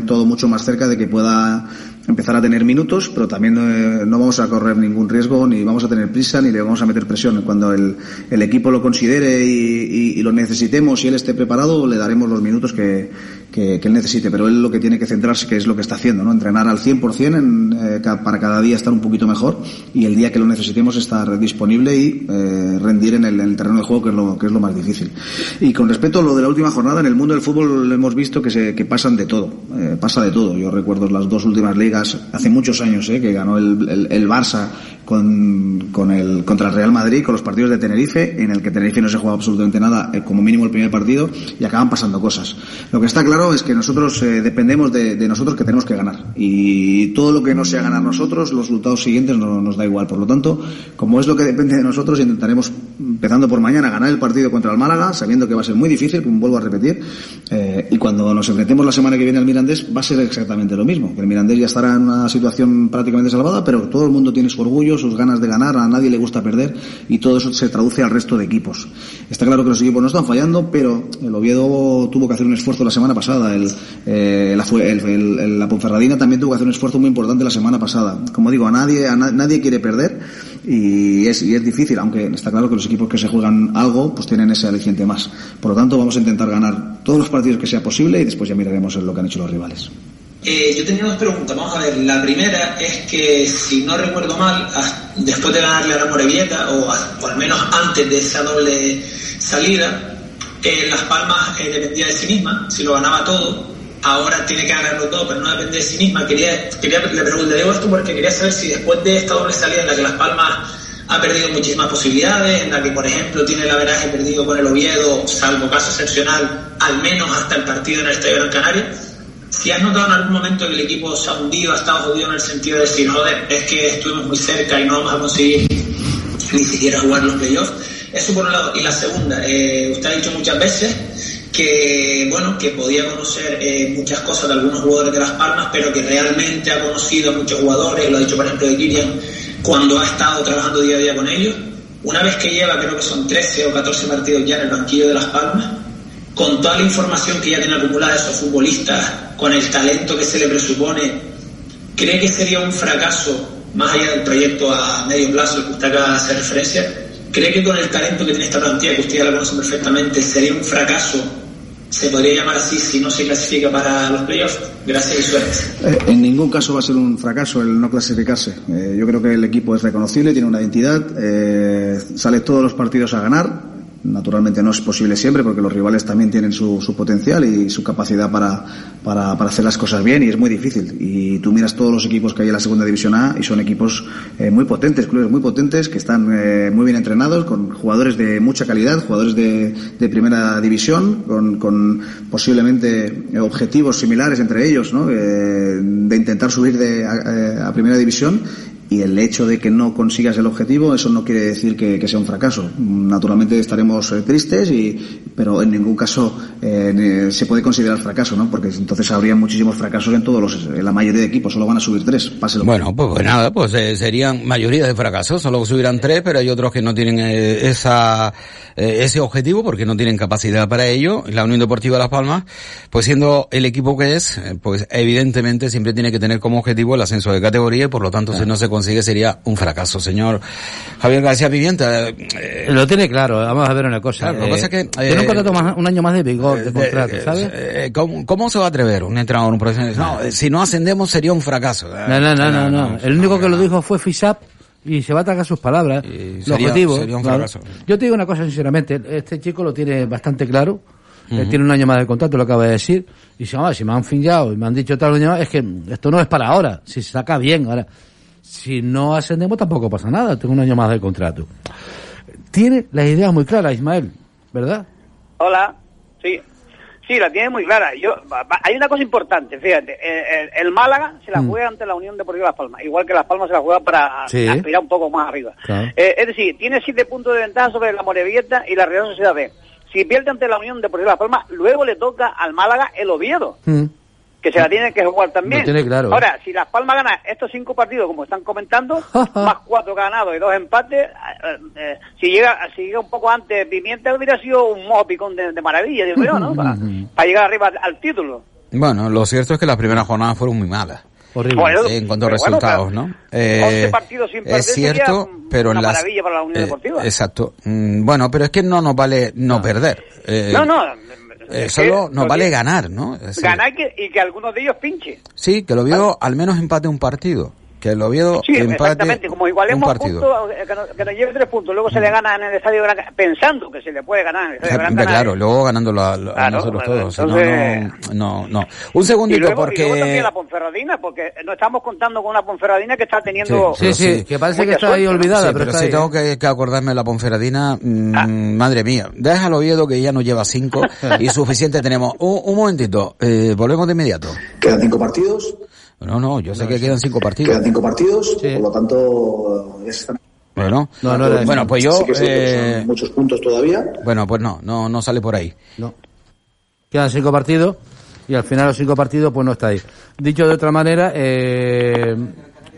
todo mucho más cerca de que pueda empezar a tener minutos, pero también eh, no vamos a correr ningún riesgo, ni vamos a tener prisa, ni le vamos a meter presión. Cuando el, el equipo lo considere y, y, lo necesitemos y él esté preparado, le daremos los minutos que, que, que, él necesite. Pero él lo que tiene que centrarse, que es lo que está haciendo, ¿no? Entrenar al 100% en, eh, para cada día estar un poquito mejor y el día que lo necesitemos estar disponible y eh, rendir en el, en el, terreno de juego, que es, lo, que es lo más difícil. Y con respecto a lo de la última jornada, en el mundo del fútbol hemos visto que, se, que pasan de todo. pasa de todo. Yo recuerdo las dos últimas ligas hace muchos años, ¿eh? que ganó el, el, el Barça con, con el, contra el Real Madrid, con los partidos de Tenerife, en el que Tenerife no se juega absolutamente nada, eh, como mínimo el primer partido, y acaban pasando cosas. Lo que está claro es que nosotros eh, dependemos de, de, nosotros que tenemos que ganar. Y todo lo que no sea ganar nosotros, los resultados siguientes no, nos da igual. Por lo tanto, como es lo que depende de nosotros, intentaremos, empezando por mañana, ganar el partido contra el Málaga, sabiendo que va a ser muy difícil, como vuelvo a repetir, eh, y cuando nos enfrentemos la semana que viene al Mirandés, va a ser exactamente lo mismo. El Mirandés ya estará en una situación prácticamente salvada, pero todo el mundo tiene su orgullo, sus ganas de ganar, a nadie le gusta perder y todo eso se traduce al resto de equipos. Está claro que los equipos no están fallando, pero el Oviedo tuvo que hacer un esfuerzo la semana pasada, el, eh, la, Ponferradina también tuvo que hacer un esfuerzo muy importante la semana pasada. Como digo, a nadie, a na, nadie quiere perder y es, y es difícil, aunque está claro que los equipos que se juegan algo, pues tienen ese aliciente más. Por lo tanto, vamos a intentar ganar todos los partidos que sea posible y después ya miraremos lo que han hecho los rivales. Eh, yo tenía dos preguntas. Vamos a ver, la primera es que, si no recuerdo mal, después de ganarle a la Morevieta, o, o al menos antes de esa doble salida, eh, Las Palmas eh, dependía de sí misma, si lo ganaba todo, ahora tiene que ganarlo todo, pero no depende de sí misma. Quería, quería le preguntaría esto porque quería saber si después de esta doble salida en la que Las Palmas ha perdido muchísimas posibilidades, en la que, por ejemplo, tiene el averaje perdido con el Oviedo, salvo caso excepcional, al menos hasta el partido en el Estadio Gran Canaria, si has notado en algún momento que el equipo se ha hundido, ha estado jodido en el sentido de decir, joder, es que estuvimos muy cerca y no vamos a conseguir ni siquiera jugar los playoffs. Eso por un lado. Y la segunda, eh, usted ha dicho muchas veces que, bueno, que podía conocer eh, muchas cosas de algunos jugadores de Las Palmas, pero que realmente ha conocido a muchos jugadores, lo ha dicho por ejemplo de Kirian, cuando ha estado trabajando día a día con ellos. Una vez que lleva, creo que son 13 o 14 partidos ya en el banquillo de Las Palmas, con toda la información que ya tiene acumulada esos futbolistas, con el talento que se le presupone, ¿cree que sería un fracaso, más allá del proyecto a medio plazo al que usted acaba de hacer referencia? ¿Cree que con el talento que tiene esta plantilla, que usted ya la conoce perfectamente, sería un fracaso se podría llamar así si no se clasifica para los playoffs. Gracias y suerte. Eh, en ningún caso va a ser un fracaso el no clasificarse. Eh, yo creo que el equipo es reconocible, tiene una identidad, eh, sale todos los partidos a ganar. Naturalmente no es posible siempre porque los rivales también tienen su, su potencial y su capacidad para, para, para, hacer las cosas bien y es muy difícil. Y tú miras todos los equipos que hay en la segunda división A y son equipos eh, muy potentes, clubes muy potentes que están eh, muy bien entrenados, con jugadores de mucha calidad, jugadores de, de primera división, con, con posiblemente objetivos similares entre ellos, ¿no? Eh, de intentar subir de, a, a primera división y el hecho de que no consigas el objetivo, eso no quiere decir que, que sea un fracaso. Naturalmente estaremos eh, tristes, y, pero en ningún caso eh, se puede considerar fracaso, ¿no? Porque entonces habría muchísimos fracasos en todos los, en la mayoría de equipos, solo van a subir tres. Páselo. Bueno, pues, pues nada, pues eh, serían mayoría de fracasos, solo subirán tres, pero hay otros que no tienen esa ese objetivo porque no tienen capacidad para ello. La Unión Deportiva Las Palmas, pues siendo el equipo que es, pues evidentemente siempre tiene que tener como objetivo el ascenso de categoría y por lo tanto si no se consigue sería un fracaso. Señor Javier García Pimienta. Eh, lo tiene claro, vamos a ver una cosa. Claro, lo que pasa es que... tiene un contrato más, un año más de vigor, de contrato, ¿sabes? Eh, ¿cómo, ¿cómo, se va a atrever un entrenador, un profesional? No, si no ascendemos sería un fracaso. No, no, no, no. no, El único que lo dijo fue FISAP y se va a tragar sus palabras. Y Los objetivos. sería un claro. fracaso. Yo te digo una cosa sinceramente, este chico lo tiene bastante claro. Él Ujú. tiene un año más de contrato, lo acaba de decir. Y si, "Ah, si me han finjado y me han dicho tal es que esto no es para ahora. Si se saca bien, ahora. Si no ascendemos tampoco pasa nada. Tengo un año más de contrato. Tiene la idea muy clara, Ismael, ¿verdad? Hola, sí. Sí, la tiene muy clara. Yo, hay una cosa importante, fíjate. El, el- el Málaga se la Mm. juega ante la Unión Deportiva Las Palmas, igual que Las Palmas se la juega para Sí. aspirar un poco más arriba. Claro. Eh, es decir, tiene siete puntos de ventaja sobre la Morevieta y la Real Sociedad B. Si pierde ante la Unión Deportiva Las Palmas, luego le toca al Málaga el Oviedo, Mm. Que se la tiene que jugar también. Lo tiene claro. Ahora, si Las Palmas gana estos cinco partidos, como están comentando, más cuatro ganados y dos empates, eh, eh, si llega si llega un poco antes Pimienta hubiera sido un mojo picón de, de maravilla, digo yo, ¿no? Para, para llegar arriba al título. Bueno, lo cierto es que las primeras jornadas fueron muy malas. Horrible. Bueno, en cuanto a bueno, resultados, pero ¿no? Eh, 11 partidos sin perder es cierto, sería pero una en las maravilla para la Unión eh, Deportiva. Exacto. Mm, Bueno, pero es que no nos vale no perder. Eh, no, no. eh, solo nos vale ganar, ¿no? Es decir, Ganar que, y que algunos de ellos pinche. Sí, que lo vio al menos empate un partido. Que el Oviedo Sí, empate exactamente. Como igualemos un partido. puntos, eh, que, nos, que nos lleve tres puntos, luego se le gana en el Estadio Gran pensando que se le puede ganar en el Estadio Gran Canaria. claro, luego ganándolo a, a Claro, nosotros bueno, todos. si no, entonces- no, no, no. Un Y segundito, luego, y porque... luego también la Ponferradina, porque no estamos contando con una Ponferradina que está teniendo... pero mucha suerte, ¿no? Sí, pero, si tengo que, que acordarme de la Ponferradina, mm, Ah. madre mía, deja al Oviedo que ya nos lleva cinco y suficiente tenemos. Un, un momentito, eh, volvemos de inmediato. Quedan cinco partidos. No, no, yo sé que quedan cinco partidos. Quedan cinco partidos, por lo tanto, están. Bueno, No, no era bueno, pues yo, Sí que es eh, muchos puntos todavía. bueno, pues no, no, no sale por ahí. No. Quedan cinco partidos y al final los cinco partidos pues no está ahí. Dicho de otra manera, eh,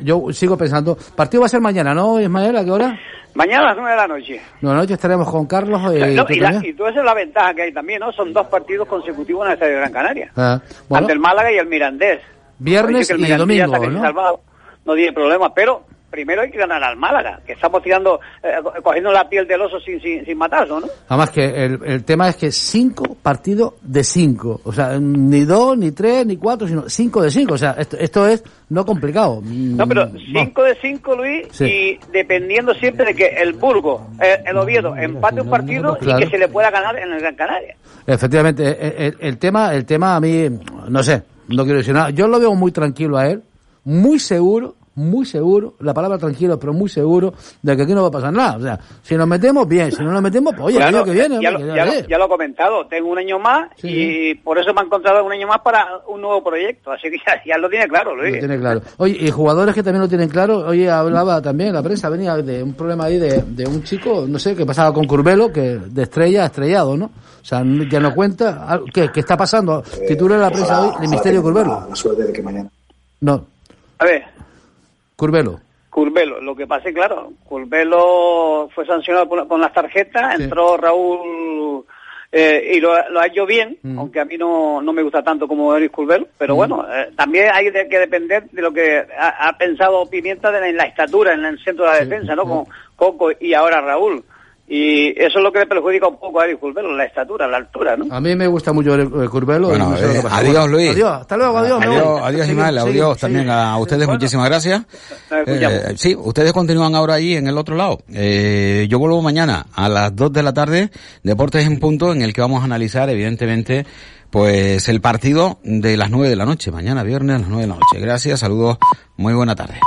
yo sigo pensando, partido va a ser mañana, ¿no, Ismael? ¿A qué hora? Mañana a las nueve de la noche. No, anoche estaremos con Carlos. eh, No, ¿tú y, la, también? y tú esa es la ventaja que hay también, ¿no? Son dos partidos consecutivos en el Estadio Gran Canaria. Ah, bueno, Ante el Málaga y el Mirandés. Viernes que el y domingo, ¿no? salvado, no tiene problema, pero primero hay que ganar al Málaga, que estamos tirando, eh, co- cogiendo la piel del oso sin, sin, sin matarlo, ¿no? Además que el, el tema es que cinco partidos de cinco. O sea, ni dos, ni tres, ni cuatro, sino cinco de cinco. O sea, esto, esto es no complicado. No, pero Mm, 5 de 5, Luis, Sí. y dependiendo siempre de que el Burgo, el Oviedo, empate un partido Claro. y que se le pueda ganar en el Gran Canaria. Efectivamente, el, el tema, el tema a mí, no sé, no quiero decir nada. Yo lo veo muy tranquilo a él, muy seguro, muy seguro, la palabra tranquilo, pero muy seguro de que aquí no va a pasar nada. O sea, si nos metemos, bien, si no nos metemos, pues oye, el Claro, año que viene, ya, hombre, lo, que ya, ya lo, veré. ya lo he comentado, tengo un año más y por eso me han encontrado un año más para un nuevo proyecto, así que ya, ya lo tiene claro, Luis. Lo tiene claro. Oye, y jugadores que también lo tienen claro, oye, hablaba también, la prensa venía de un problema ahí de, de un chico, no sé, que pasaba con Curbelo, que de estrella a estrellado, ¿no? O sea, ya no cuenta, algo- ¿qué, qué está pasando? Titula la prensa hoy, el misterio Curbelo. La suerte de que mañana. No, A ver, Curbelo. Curbelo, lo que pasa es claro, Curbelo fue sancionado por- con las tarjetas, Sí. entró Raúl eh, y lo, lo ha hecho bien, Mm. aunque a mí no, no me gusta tanto como Eric Curbelo, pero bueno, eh, también hay de- que depender de lo que ha, ha pensado Pimienta de la, en la estatura, en el centro de la defensa, ¿no? Con Coco y ahora Raúl. Y eso es lo que le perjudica un poco a Eric Curbelo, la estatura, la altura, ¿no? A mí me gusta mucho el, el Curbelo. y Bueno, no sé lo eh, adiós, Luis. Adiós, hasta luego, adiós. Adiós, adiós adiós seguimos, también a ustedes, muchísimas gracias. Nos escuchamos. Eh, sí, ustedes continúan ahora ahí en el otro lado. Eh, yo vuelvo mañana a las 2 de la tarde, Deportes en Punto, en el que vamos a analizar, evidentemente, pues el partido de las 9 de la noche, mañana viernes a las 9 de la noche. Gracias, saludos, muy buena tarde.